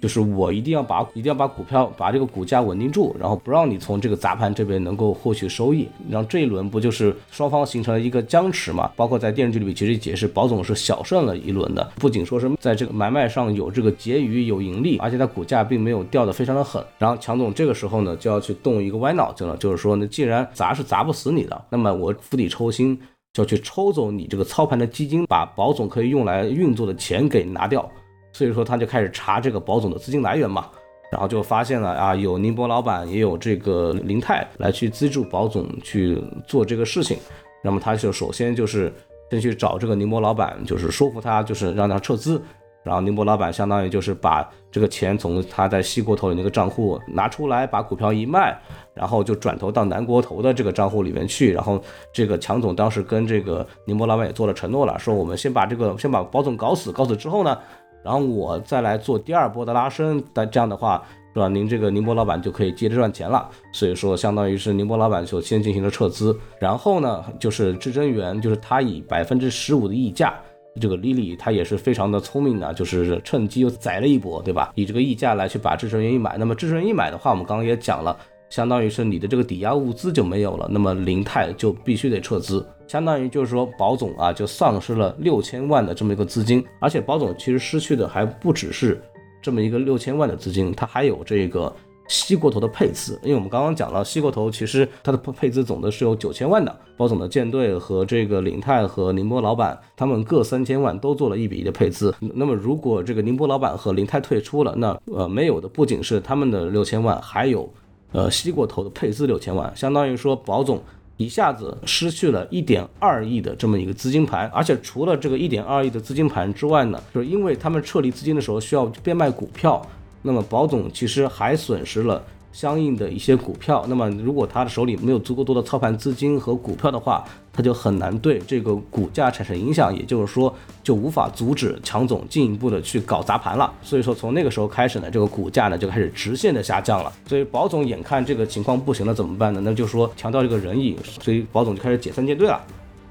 就是我一定要把一定要把股票把这个股价稳定住，然后不让你从这个砸盘这边能够获取收益，然后这一轮不就是双方形成了一个僵持嘛？包括在电视剧里面其实解释，保总是小胜了一轮的，不仅说是在这个买卖上有这个结余有盈利，而且他股价并没有掉的非常的狠。然后强总这个时候呢就要去动一个歪脑筋了，就是说呢，既然砸是砸不死你的，那么我釜底抽薪就去抽走你这个操盘的基金，把保总可以用来运作的钱给拿掉。所以说他就开始查这个保总的资金来源嘛，然后就发现了啊，有宁波老板，也有这个林泰来去资助保总去做这个事情。那么他就首先就是先去找这个宁波老板，就是说服他，就是让他撤资。然后宁波老板相当于就是把这个钱从他在西国投的那个账户拿出来，把股票一卖，然后就转投到南国投的这个账户里面去。然后这个强总当时跟这个宁波老板也做了承诺了，说我们先把这个先把保总搞死，搞死之后呢。然后我再来做第二波的拉升，但这样的话，是吧？您这个宁波老板就可以接着赚钱了。所以说，相当于是宁波老板就先进行了撤资，然后呢，就是至臻园，就是他以百分之十五的溢价，这个 Lily 他也是非常的聪明的，就是趁机又宰了一波，对吧？以这个溢价来去把至臻园一买，那么至臻园一买的话，我们刚刚也讲了。相当于是你的这个抵押物资就没有了，那么林泰就必须得撤资，相当于就是说保总啊就丧失了六千万的这么一个资金，而且保总其实失去的还不只是这么一个六千万的资金，他还有这个西国投的配资，因为我们刚刚讲了西国投其实它的配资总的是有九千万的，保总的舰队和这个林泰和宁波老板他们各三千万都做了一比一的配资，那么如果这个宁波老板和林泰退出了，那呃没有的不仅是他们的六千万，还有。呃，西国投的配资六千万，相当于说保总一下子失去了一点二亿的这么一个资金盘，而且除了这个一点二亿的资金盘之外呢，就是因为他们撤离资金的时候需要变卖股票，那么保总其实还损失了。相应的一些股票，那么如果他的手里没有足够多的操盘资金和股票的话，他就很难对这个股价产生影响，也就是说，就无法阻止强总进一步的去搞砸盘了。所以说，从那个时候开始呢，这个股价呢就开始直线的下降了。所以保总眼看这个情况不行了，怎么办呢？那就说强调这个人影，所以保总就开始解散舰队了，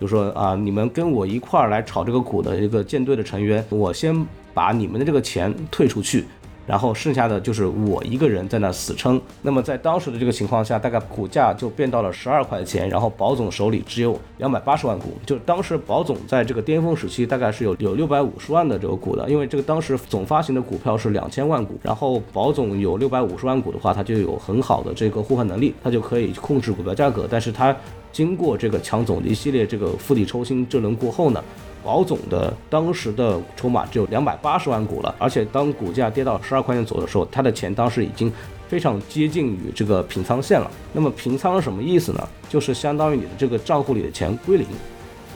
就说啊，你们跟我一块儿来炒这个股的一个舰队的成员，我先把你们的这个钱退出去。然后剩下的就是我一个人在那死撑。那么在当时的这个情况下，大概股价就变到了十二块钱，然后保总手里只有两百八十万股。就当时保总在这个巅峰时期，大概是有有六百五十万的这个股的，因为这个当时总发行的股票是两千万股，然后保总有六百五十万股的话，他就有很好的这个互换能力，他就可以控制股票价格。但是他经过这个强总的一系列这个釜底抽薪这轮过后呢？保总的当时的筹码只有两百八十万股了，而且当股价跌到十二块钱左右的时候，他的钱当时已经非常接近于这个平仓线了。那么平仓是什么意思呢？就是相当于你的这个账户里的钱归零。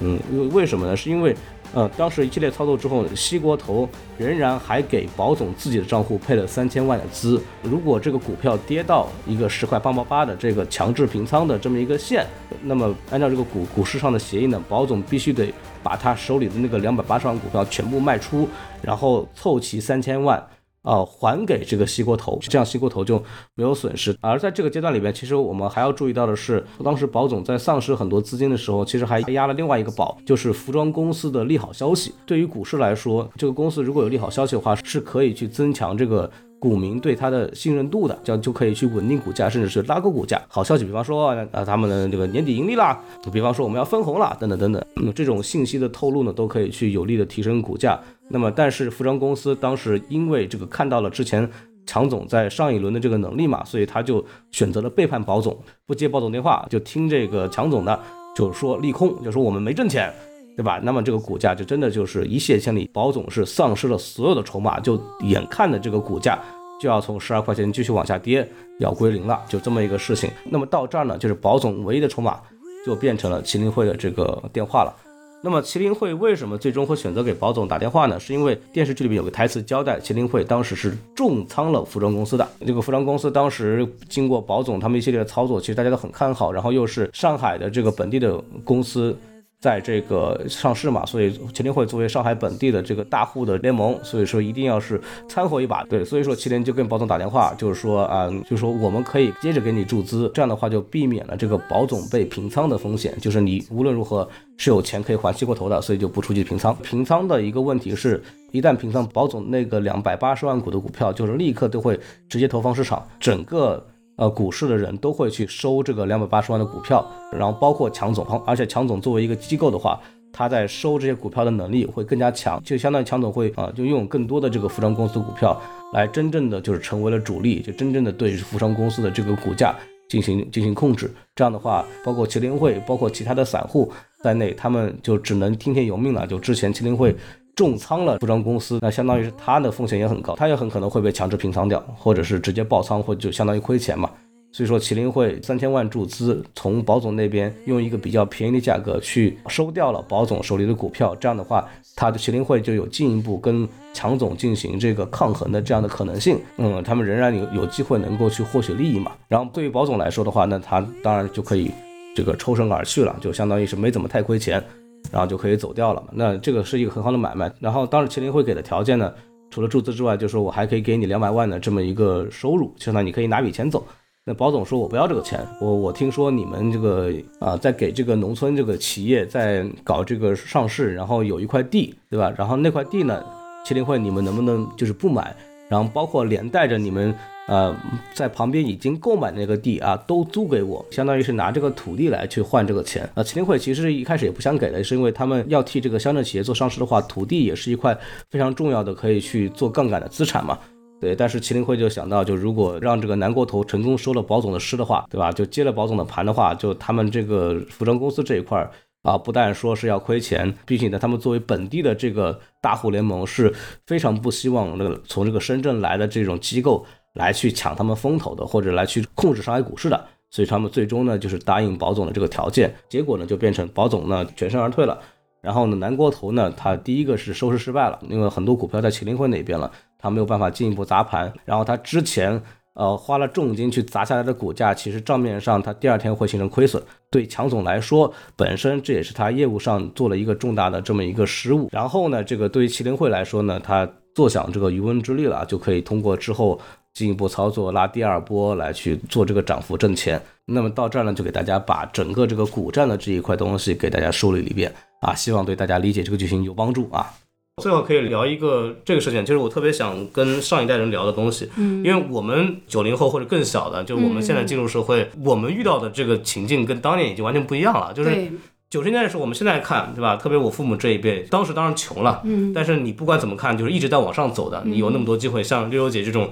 嗯，为为什么呢？是因为。呃，当时一系列操作之后，西国投仍然还给保总自己的账户配了三千万的资。如果这个股票跌到一个十块八毛八的这个强制平仓的这么一个线，那么按照这个股股市上的协议呢，保总必须得把他手里的那个两百八十万股票全部卖出，然后凑齐三千万。啊，还给这个西国投，这样西国投就没有损失。而在这个阶段里边，其实我们还要注意到的是，当时保总在丧失很多资金的时候，其实还压了另外一个宝，就是服装公司的利好消息。对于股市来说，这个公司如果有利好消息的话，是可以去增强这个股民对它的信任度的，这样就可以去稳定股价，甚至是拉高股价。好消息，比方说啊，他们的这个年底盈利啦，比方说我们要分红啦，等等等等，这种信息的透露呢，都可以去有力的提升股价。那么，但是服装公司当时因为这个看到了之前强总在上一轮的这个能力嘛，所以他就选择了背叛保总，不接保总电话，就听这个强总的，就说利空，就说我们没挣钱。对吧？那么这个股价就真的就是一泻千里，保总是丧失了所有的筹码，就眼看着这个股价就要从十二块钱继续往下跌，要归零了，就这么一个事情。那么到这儿呢，就是保总唯一的筹码就变成了麒麟会的这个电话了。那么麒麟会为什么最终会选择给保总打电话呢？是因为电视剧里面有个台词交代，麒麟会当时是重仓了服装公司的。这个服装公司当时经过保总他们一系列的操作，其实大家都很看好，然后又是上海的这个本地的公司。在这个上市嘛，所以麒麟会作为上海本地的这个大户的联盟，所以说一定要是掺和一把。对，所以说麒麟就跟保总打电话，就是说啊，就是说我们可以接着给你注资，这样的话就避免了这个保总被平仓的风险。就是你无论如何是有钱可以还息过头的，所以就不出去平仓。平仓的一个问题是，一旦平仓，保总那个两百八十万股的股票，就是立刻都会直接投放市场，整个。呃，股市的人都会去收这个两百八十万的股票，然后包括强总，而且强总作为一个机构的话，他在收这些股票的能力会更加强，就相当于强总会啊，就拥有更多的这个服装公司股票，来真正的就是成为了主力，就真正的对服装公司的这个股价进行进行控制。这样的话，包括麒麟会，包括其他的散户在内，他们就只能听天由命了。就之前麒麟会。重仓了服装公司，那相当于是他的风险也很高，他也很可能会被强制平仓掉，或者是直接爆仓，或者就相当于亏钱嘛。所以说，麒麟会三千万注资，从保总那边用一个比较便宜的价格去收掉了保总手里的股票，这样的话，他的麒麟会就有进一步跟强总进行这个抗衡的这样的可能性。嗯，他们仍然有有机会能够去获取利益嘛。然后对于保总来说的话，那他当然就可以这个抽身而去了，就相当于是没怎么太亏钱。然后就可以走掉了嘛？那这个是一个很好的买卖。然后当时麒麟会给的条件呢，除了注资之外，就是说我还可以给你两百万的这么一个收入，相当于你可以拿笔钱走。那保总说我不要这个钱，我我听说你们这个啊，在给这个农村这个企业在搞这个上市，然后有一块地，对吧？然后那块地呢，麒麟会你们能不能就是不买？然后包括连带着你们。呃，在旁边已经购买那个地啊，都租给我，相当于是拿这个土地来去换这个钱。啊，麒麟会其实一开始也不想给的，是因为他们要替这个乡镇企业做上市的话，土地也是一块非常重要的可以去做杠杆的资产嘛。对，但是麒麟会就想到，就如果让这个南国投成功收了保总的尸的话，对吧？就接了保总的盘的话，就他们这个服装公司这一块儿啊，不但说是要亏钱，并且呢，他们作为本地的这个大户联盟是非常不希望那个从这个深圳来的这种机构。来去抢他们风头的，或者来去控制上海股市的，所以他们最终呢就是答应保总的这个条件，结果呢就变成保总呢全身而退了。然后呢，南国投呢，他第一个是收拾失败了，因为很多股票在麒麟会那边了，他没有办法进一步砸盘。然后他之前呃花了重金去砸下来的股价，其实账面上他第二天会形成亏损。对强总来说，本身这也是他业务上做了一个重大的这么一个失误。然后呢，这个对于麒麟会来说呢，他坐享这个渔翁之利了，就可以通过之后。进一步操作拉第二波来去做这个涨幅挣钱，那么到这儿呢，就给大家把整个这个股战的这一块东西给大家梳理了一遍啊，希望对大家理解这个剧情有帮助啊。最后可以聊一个这个事情，就是我特别想跟上一代人聊的东西，嗯，因为我们九零后或者更小的，就是我们现在进入社会，我们遇到的这个情境跟当年已经完全不一样了。就是九十年代的时候，我们现在看，对吧？特别我父母这一辈，当时当然穷了，嗯，但是你不管怎么看，就是一直在往上走的，你有那么多机会，像六六姐这种。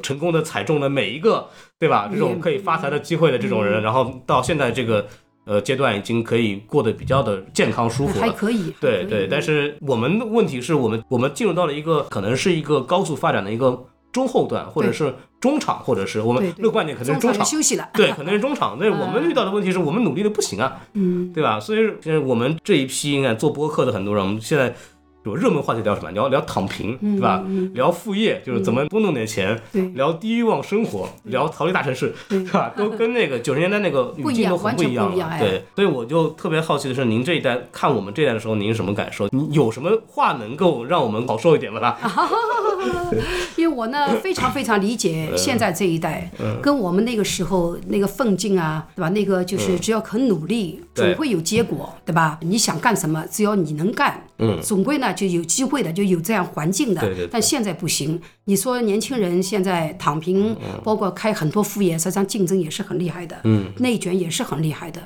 成功的踩中了每一个，对吧？这种可以发财的机会的这种人，然后到现在这个呃阶段，已经可以过得比较的健康舒服了，还可以。对对，但是我们的问题是我们我们进入到了一个可能是一个高速发展的一个中后段，或者是中场，或者是我们乐观点可能是中场休息了，对，可能是中场。那我们遇到的问题是我们努力的不行啊，嗯，对吧？所以现在我们这一批应该做播客的很多人，我们现在。有热门话题聊什么？聊聊躺平，对吧？聊副业，就是怎么多弄点钱。聊低欲望生活，聊逃离大城市，是吧？都跟那个九十年代那个语境都很不一样了。对，所以我就特别好奇的是，您这一代看我们这一代的时候，您什么感受？你有什么话能够让我们好受一点吗？啦？因为我呢，非常非常理解现在这一代，跟我们那个时候那个奋进啊，对吧？那个就是只要肯努力，总会有结果，对吧？你想干什么，只要你能干，嗯，总归呢。就有机会的，就有这样环境的。对对对但现在不行。你说年轻人现在躺平，包括开很多副业，实际上竞争也是很厉害的，嗯，内卷也是很厉害的。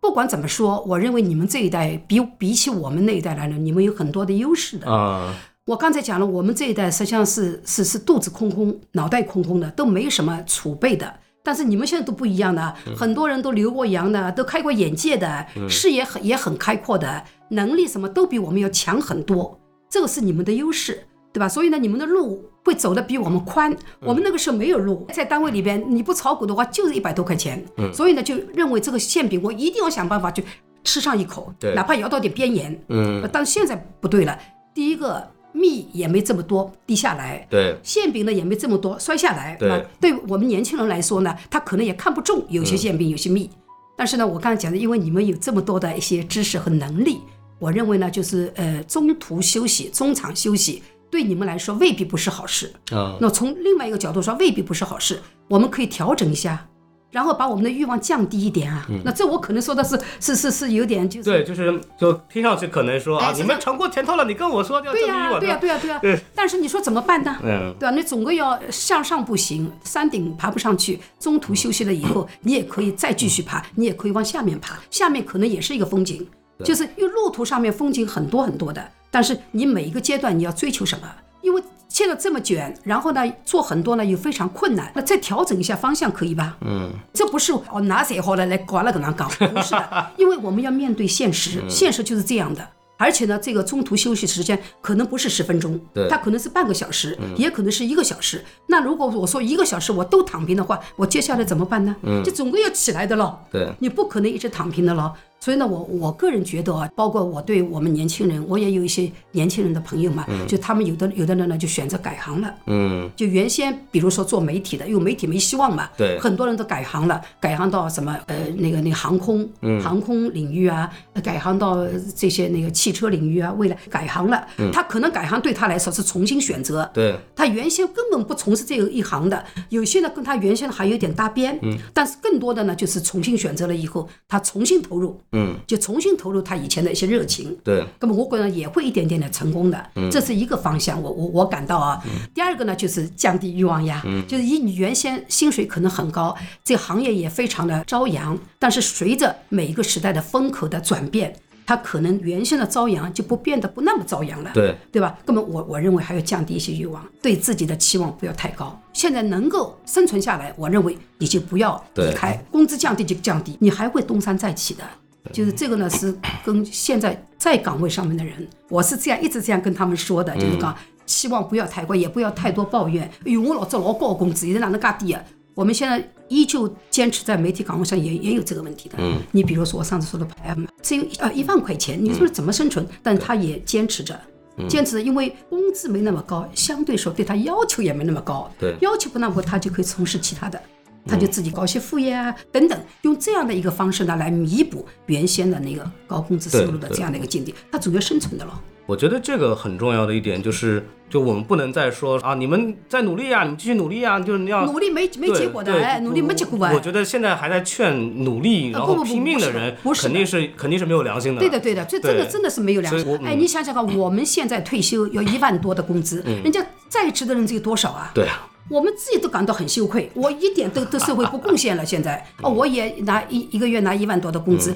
不管怎么说，我认为你们这一代比比起我们那一代来呢，你们有很多的优势的。啊，我刚才讲了，我们这一代实际上是是是肚子空空、脑袋空空的，都没什么储备的。但是你们现在都不一样的，很多人都留过洋的，都开过眼界的，视野很也很开阔的，能力什么都比我们要强很多，这个是你们的优势，对吧？所以呢，你们的路会走得比我们宽。我们那个时候没有路，在单位里边你不炒股的话，就是一百多块钱，所以呢，就认为这个馅饼我一定要想办法去吃上一口，对哪怕摇到点边沿。嗯，但现在不对了，第一个蜜也没这么多滴下来，对，馅饼呢也没这么多摔下来，对吧？对我们年轻人来说呢，他可能也看不中有些馅饼，有些蜜。但是呢，我刚才讲的，因为你们有这么多的一些知识和能力，我认为呢，就是呃中途休息、中场休息，对你们来说未必不是好事。啊，那从另外一个角度说，未必不是好事，我们可以调整一下。然后把我们的欲望降低一点啊，那这我可能说的是是是是有点就是嗯对，就是就听上去可能说啊，哎你们尝过甜头了，你跟我说要对呀、降低欲望，对呀、吧对呀、对呀、对但是你说怎么办呢？嗯，对吧？你总归要向上不行，山顶爬不上去，中途休息了以后，你也可以再继续爬，你也可以往下面爬，下面可能也是一个风景，就是因为路途上面风景很多很多的，但是你每一个阶段你要追求什么？因为现在这么卷，然后呢做很多呢又非常困难，那再调整一下方向可以吧？嗯，这不是哦拿谁好了来搞了个那讲，不是的，因为我们要面对现实，现实就是这样的。而且呢，这个中途休息时间可能不是十分钟，对它可能是半个小时，也可能是一个小时。那如果我说一个小时我都躺平的话，我接下来怎么办呢？嗯，就总归要起来的咯。对，你不可能一直躺平的咯。所以呢，我我个人觉得啊，包括我对我们年轻人，我也有一些年轻人的朋友嘛，就他们有的有的人呢就选择改行了。嗯，就原先比如说做媒体的，因为媒体没希望嘛，对。很多人都改行了，改行到什么呃那个那个航空，航空领域啊，呃改行到这些那个汽车领域啊，未来改行了，他可能改行对他来说是重新选择，对，他原先根本不从事这个一行的，有些呢跟他原先还有点搭边，嗯，但是更多的呢就是重新选择了以后，他重新投入，嗯，就重新投入他以前的一些热情，对，那么我个人也会一点点的成功的，这是一个方向，我我我感到啊。第二个呢，就是降低欲望呀，就是以你原先薪水可能很高，这个行业也非常的朝阳，但是随着每一个时代的风口的转变，它可能原先的朝阳就不变得不那么朝阳了。对，对吧？那么我我认为还要降低一些欲望，对自己的期望不要太高。现在能够生存下来，我认为你就不要离开，工资降低就降低，你还会东山再起的。就是这个呢，是跟现在在岗位上面的人，我是这样一直这样跟他们说的，就是讲希望不要太高，也不要太多抱怨。哎呦，我老子老高工资，现在哪能介低啊？我们现在依旧坚持在媒体岗位上也也有这个问题的。嗯，你比如说我上次说的 PM，只有呃一万块钱，你说怎么生存？但他也坚持着。坚持着，因为工资没那么高，相对说对他要求也没那么高。对要求不那么高，他就可以从事其他的，他就自己搞些副业啊等等，用这样的一个方式呢来弥补原先的那个高工资收入的这样的一个境地，他主要生存的了。我觉得这个很重要的一点就是，就我们不能再说啊，你们在努力啊，你们继续努力啊，就是你要努力没没结果的，对哎，努力没结果哎。我觉得现在还在劝努力，然后拼命的人，不是的肯定是肯定是没有良心的。对的，对的，这真的真的是没有良心哎，你想想看，我们现在退休要一万多的工资，人家在职的人只有多少啊？对啊，我们自己都感到很羞愧，我一点都对社会不贡献了。现在 哦，我也拿一一个月拿一万多的工资，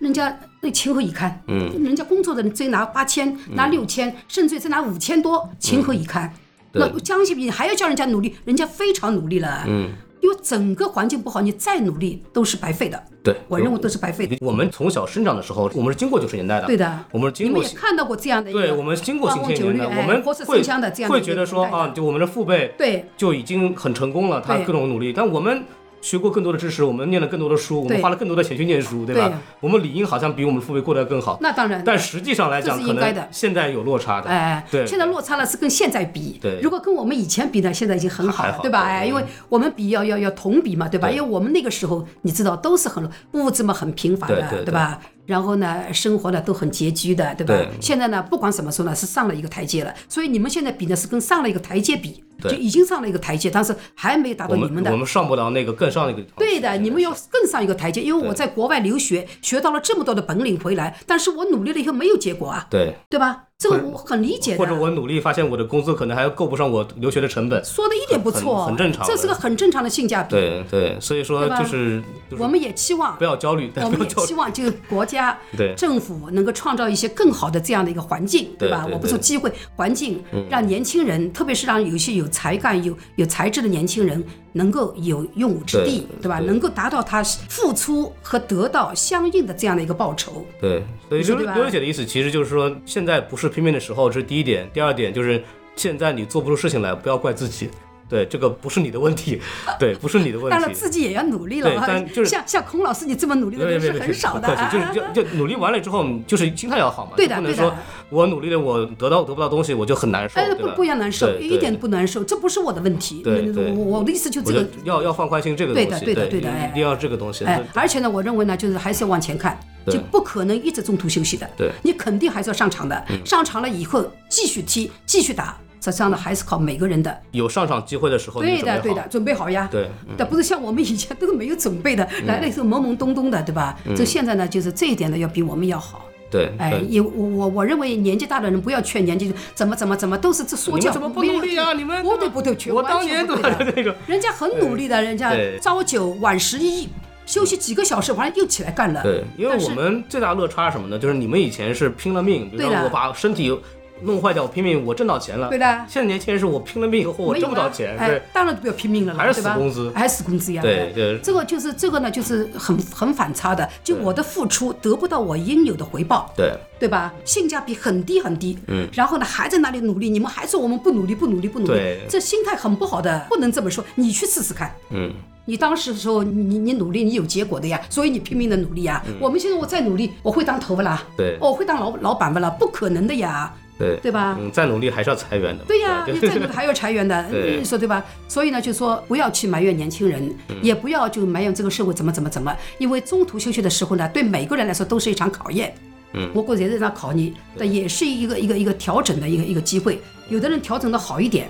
人家那情何以堪？嗯，人家工作的人只拿八千、拿六千，甚至于只拿五千多，情何以堪？那将心比心，还要叫人家努力，人家非常努力了。嗯，因为整个环境不好，你再努力都是白费的。对，我认为都是白费的。我们从小生长的时候，我们是经过九十年代的，对的我们是经过你们也看到过这样的对，我们经过花新千年的，红酒绿，我们会会觉得说啊，就我们的父辈对就已经很成功了，他各种努力，但我们。学过更多的知识，我们念了更多的书，我们花了更多的钱去念书，对吧？对我们理应好像比我们父辈过得更好，那当然。但实际上来讲，可能现在有落差的。哎，对现在落差了是跟现在比，对如果跟我们以前比呢，现在已经很好了，好对吧？对哎，因为我们比要要要同比嘛，对吧？对因为我们那个时候你知道都是很物质嘛很贫乏的，对吧？然后呢，生活呢都很拮据的，对吧？对现在呢，不管怎么说呢，是上了一个台阶了。所以你们现在比呢是跟上了一个台阶比，对就已经上了一个台阶，但是还没达到你们的们我们上不到那个更上一个地方。对的，你们要更上一个台阶，因为我在国外留学，学到了这么多的本领回来，但是我努力了以后没有结果啊，对对吧？这个我很理解的。或者我努力发现我的工资可能还够不上我留学的成本。说的一点不错，很很正常这是个很正常的性价比。对对，所以说就是就是我们也期望不要焦虑，我们也不要焦虑希。望就是国家、对政府能够创造一些更好的这样的一个环境，吧？对对对嗯我不说机会，环境让年轻人，特别是让有些有才干、有有才智的年轻人，能够有用武之地，对对吧能够达到他付出和得到相应的这样的一个报酬。对，所以刘刘姐的意思其实就是说，现在不是拼命的时候，这是第一点。第二点就是现在你做不出事情来，不要怪自己。对，这个不是你的问题，对，不是你的问题当然题。自己也要努力了但就是像像孔老师你这么努力的人是很少的。就是就就努力完了之后，就是心态要好嘛，对的对的不能说我努力了，我得到得不到东西，我就很难受，哎？不不要难受，一点不难受，这不是我的问题。对对我我的意思就这个要要放宽心这个东西，对的对的对的哎一定要这个东西。哎，而且呢，我认为呢，就是还是要往前看，就不可能一直中途休息的。你肯定还是要上场的，上场了以后继续踢，继续打。实际上呢，还是靠每个人的。有上场机会的时候，对的，对的，准备好呀。对，嗯但不是像我们以前都是没有准备的，来了以后懵懵懂懂的，对吧？这现在呢，就是这一点呢，要比我们要好。对，哎，对也我我我认为年纪大的人不要劝年纪怎么怎么怎么都是这说教，怎么不努力啊？你们不对不对，全我当年对的？那个人家很努力的，人家朝九晚十一，休息几个小时，完了又起来干了。对，因为我们最大乐差是什么呢？就是你们以前是拼了命，比如对我把身体弄坏掉，我拼命我挣到钱了。对的现在年轻人是我拼了命以后我挣不到钱，哎对，当然不要拼命了了，还是死工资还是死工资呀。对对这个就是这个呢，就是很很反差的，就我的付出得不到我应有的回报。对对吧？性价比很低很低，嗯，然后呢还在那里努力，你们还说我们不努力不努力不努力对，这心态很不好的，不能这么说。你去试试看，嗯，你当时的时候，你你你努力，你有结果的呀，所以你拼命的努力呀。我们现在我再努力，我会当头发啦，嗯对我会当老老板不啦？不可能的呀，对对吧？嗯，再努力还是要裁员的。对呀，对你再努力 还要裁员的，对你说对吧？所以呢，就说不要去埋怨年轻人，嗯也不要就埋怨这个社会怎么怎么怎么，因为中途休息的时候呢，对每个人来说都是一场考验。嗯，我估计也是在考你，但也是一个一个一个调整的一个一个机会。有的人调整的好一点，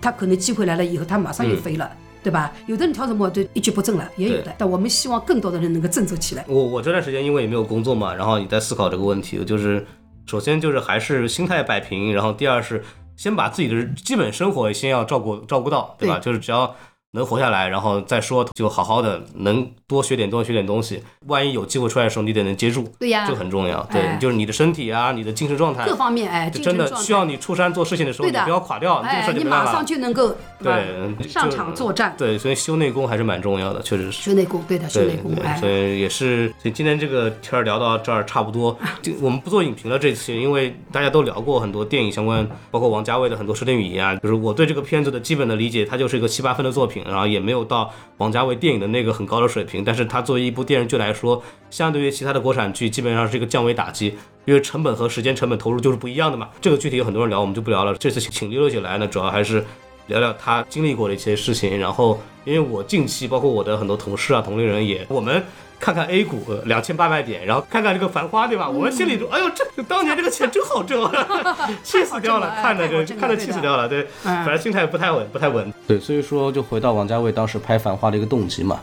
他可能机会来了以后，他马上又飞了。对吧？有的人调整不好，就一蹶不振了，也有的。但我们希望更多的人能够振作起来。我我这段时间因为也没有工作嘛，然后也在思考这个问题，就是首先就是还是心态摆平，然后第二是先把自己的基本生活先要照顾照顾到，对吧？对就是只要能活下来，然后再说，就好好的能多学点多学点东西，万一有机会出来的时候，你得能接住，对呀。这个很重要。对，哎就是你的身体啊，你的精神状态。各，方面，哎，就真的需要你出山做事情的时候，你不要垮掉，这个哎你马上。就能够对，上场作战，对，所以修内功还是蛮重要的，确实是。修内功，对的，修内功，所，以也是，所以今天这个天儿聊到这儿差不多，就我们不做影评了。这次因为大家都聊过很多电影相关，包括王家卫的很多视听语言啊，就是我对这个片子的基本的理解，它就是一个七八分的作品，然后也没有到王家卫电影的那个很高的水平，但是它作为一部电视剧来说，相对于其他的国产剧，基本上是一个降维打击。因为成本和时间成本投入就是不一样的嘛，这个具体有很多人聊，我们就不聊了。这次请溜溜姐来呢，主要还是聊聊她经历过的一些事情。然后，因为我近期包括我的很多同事啊、同龄人也，我们看看 A 股两千八百点，然后看看这个繁花，对吧？我们心里就，哎呦，这当年这个钱真好挣啊，气死掉了，看着就看着气死掉了，对，嗯反正心态不太稳，不太稳。对，所以说就回到王家卫当时拍《繁花》的一个动机嘛，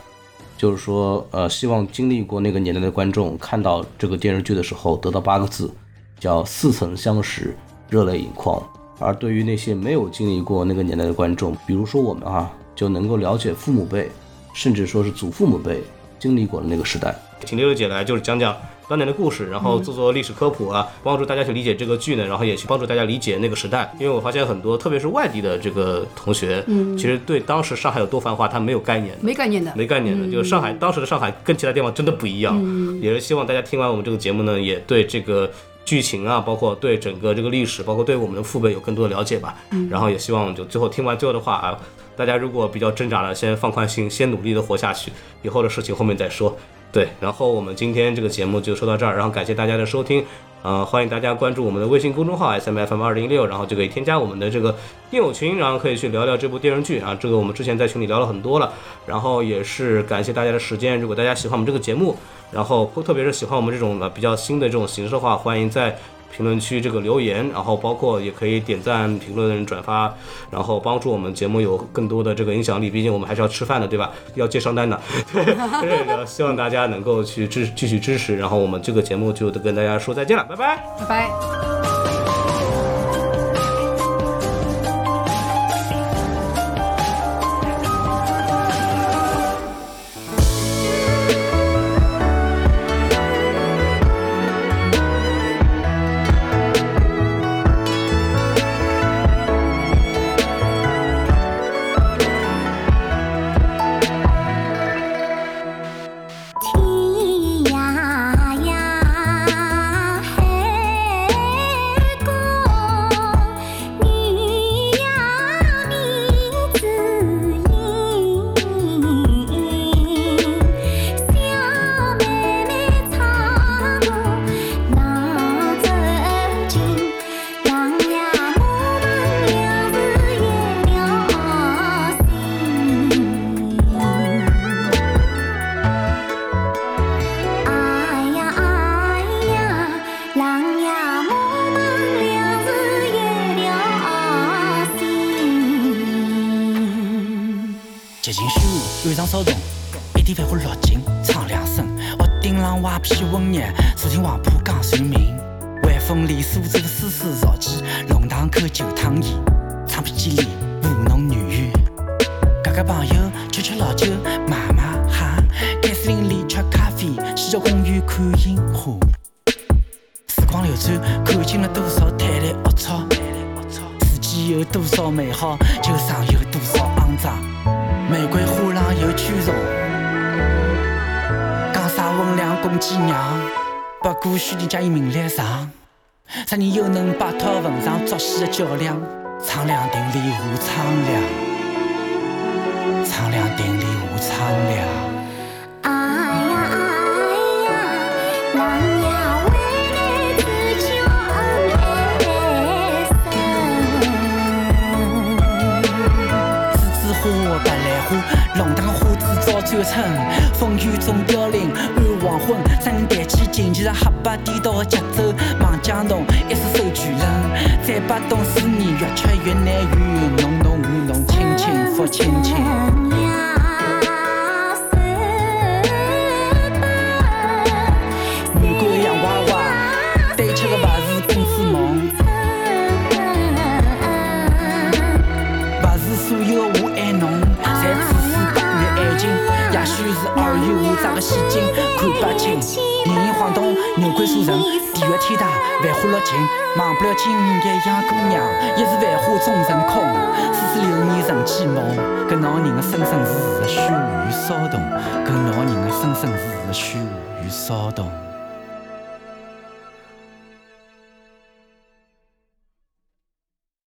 就是说，呃，希望经历过那个年代的观众看到这个电视剧的时候，得到八个字，叫似曾相识，热泪盈眶。而对于那些没有经历过那个年代的观众，比如说我们啊，就能够了解父母辈，甚至说是祖父母辈经历过的那个时代。请六六姐来就是讲讲当年的故事，然后做做历史科普啊，帮助大家去理解这个剧呢，然后也去帮助大家理解那个时代。因为我发现很多，特别是外地的这个同学，嗯，其实对当时上海有多繁华，他没有概念的。没概念的，没概念的，就是上海当时的上海跟其他地方真的不一样。也是希望大家听完我们这个节目呢，也对这个剧情啊，包括对整个这个历史，包括对我们的父辈有更多的了解吧。然后也希望就最后听完最后的话啊，大家如果比较挣扎的，先放宽心，先努力的活下去，以后的事情后面再说。对，然后我们今天这个节目就说到这儿，然后感谢大家的收听。呃，欢迎大家关注我们的微信公众号 S M F M 二零一六，然后就可以添加我们的这个听友群，然后可以去聊聊这部电视剧啊。这个我们之前在群里聊了很多了，然后也是感谢大家的时间。如果大家喜欢我们这个节目，然后特别是喜欢我们这种呃比较新的这种形式的话，欢迎在评论区这个留言，然后包括也可以点赞、评论、转发，然后帮助我们节目有更多的这个影响力。毕竟我们还是要吃饭的，对吧？要接商单的，对，对希望大家能够去支继续支持，然后我们这个节目就得跟大家说再见了，拜拜。拜拜。顶上歪批文言，坐听黄浦江船鸣。晚风里苏州的丝丝绕起，龙塘口旧汤圆，唱片机里不过虚的加以名利上。啥人又能摆脱坟上作戏的较量？苍凉亭里无苍凉，苍凉亭里无苍凉。哎呀哎呀，郎呀为子叫恩爱栀子花、白兰花，龙塘花枝早转春。风雨中凋零黄昏，啥人弹起琴键上黑白颠倒的节奏？望江东，一双手举人，再把懂思念越吃越难圆。浓浓雾浓，轻轻复轻轻。娘呀，满管洋娃娃，对吃的不是公子梦，不是所有的我爱侬，侪只是不愿爱情。也许是尔虞我诈的戏精，人影晃动，牛鬼蛇神，地狱天大，繁花落尽，忘不了今夜杨姑娘，一时繁华终成空。似水流年成寂寞，搿恼人的生生世世的虚无与骚动，搿恼人的生生世世的虚无与骚动。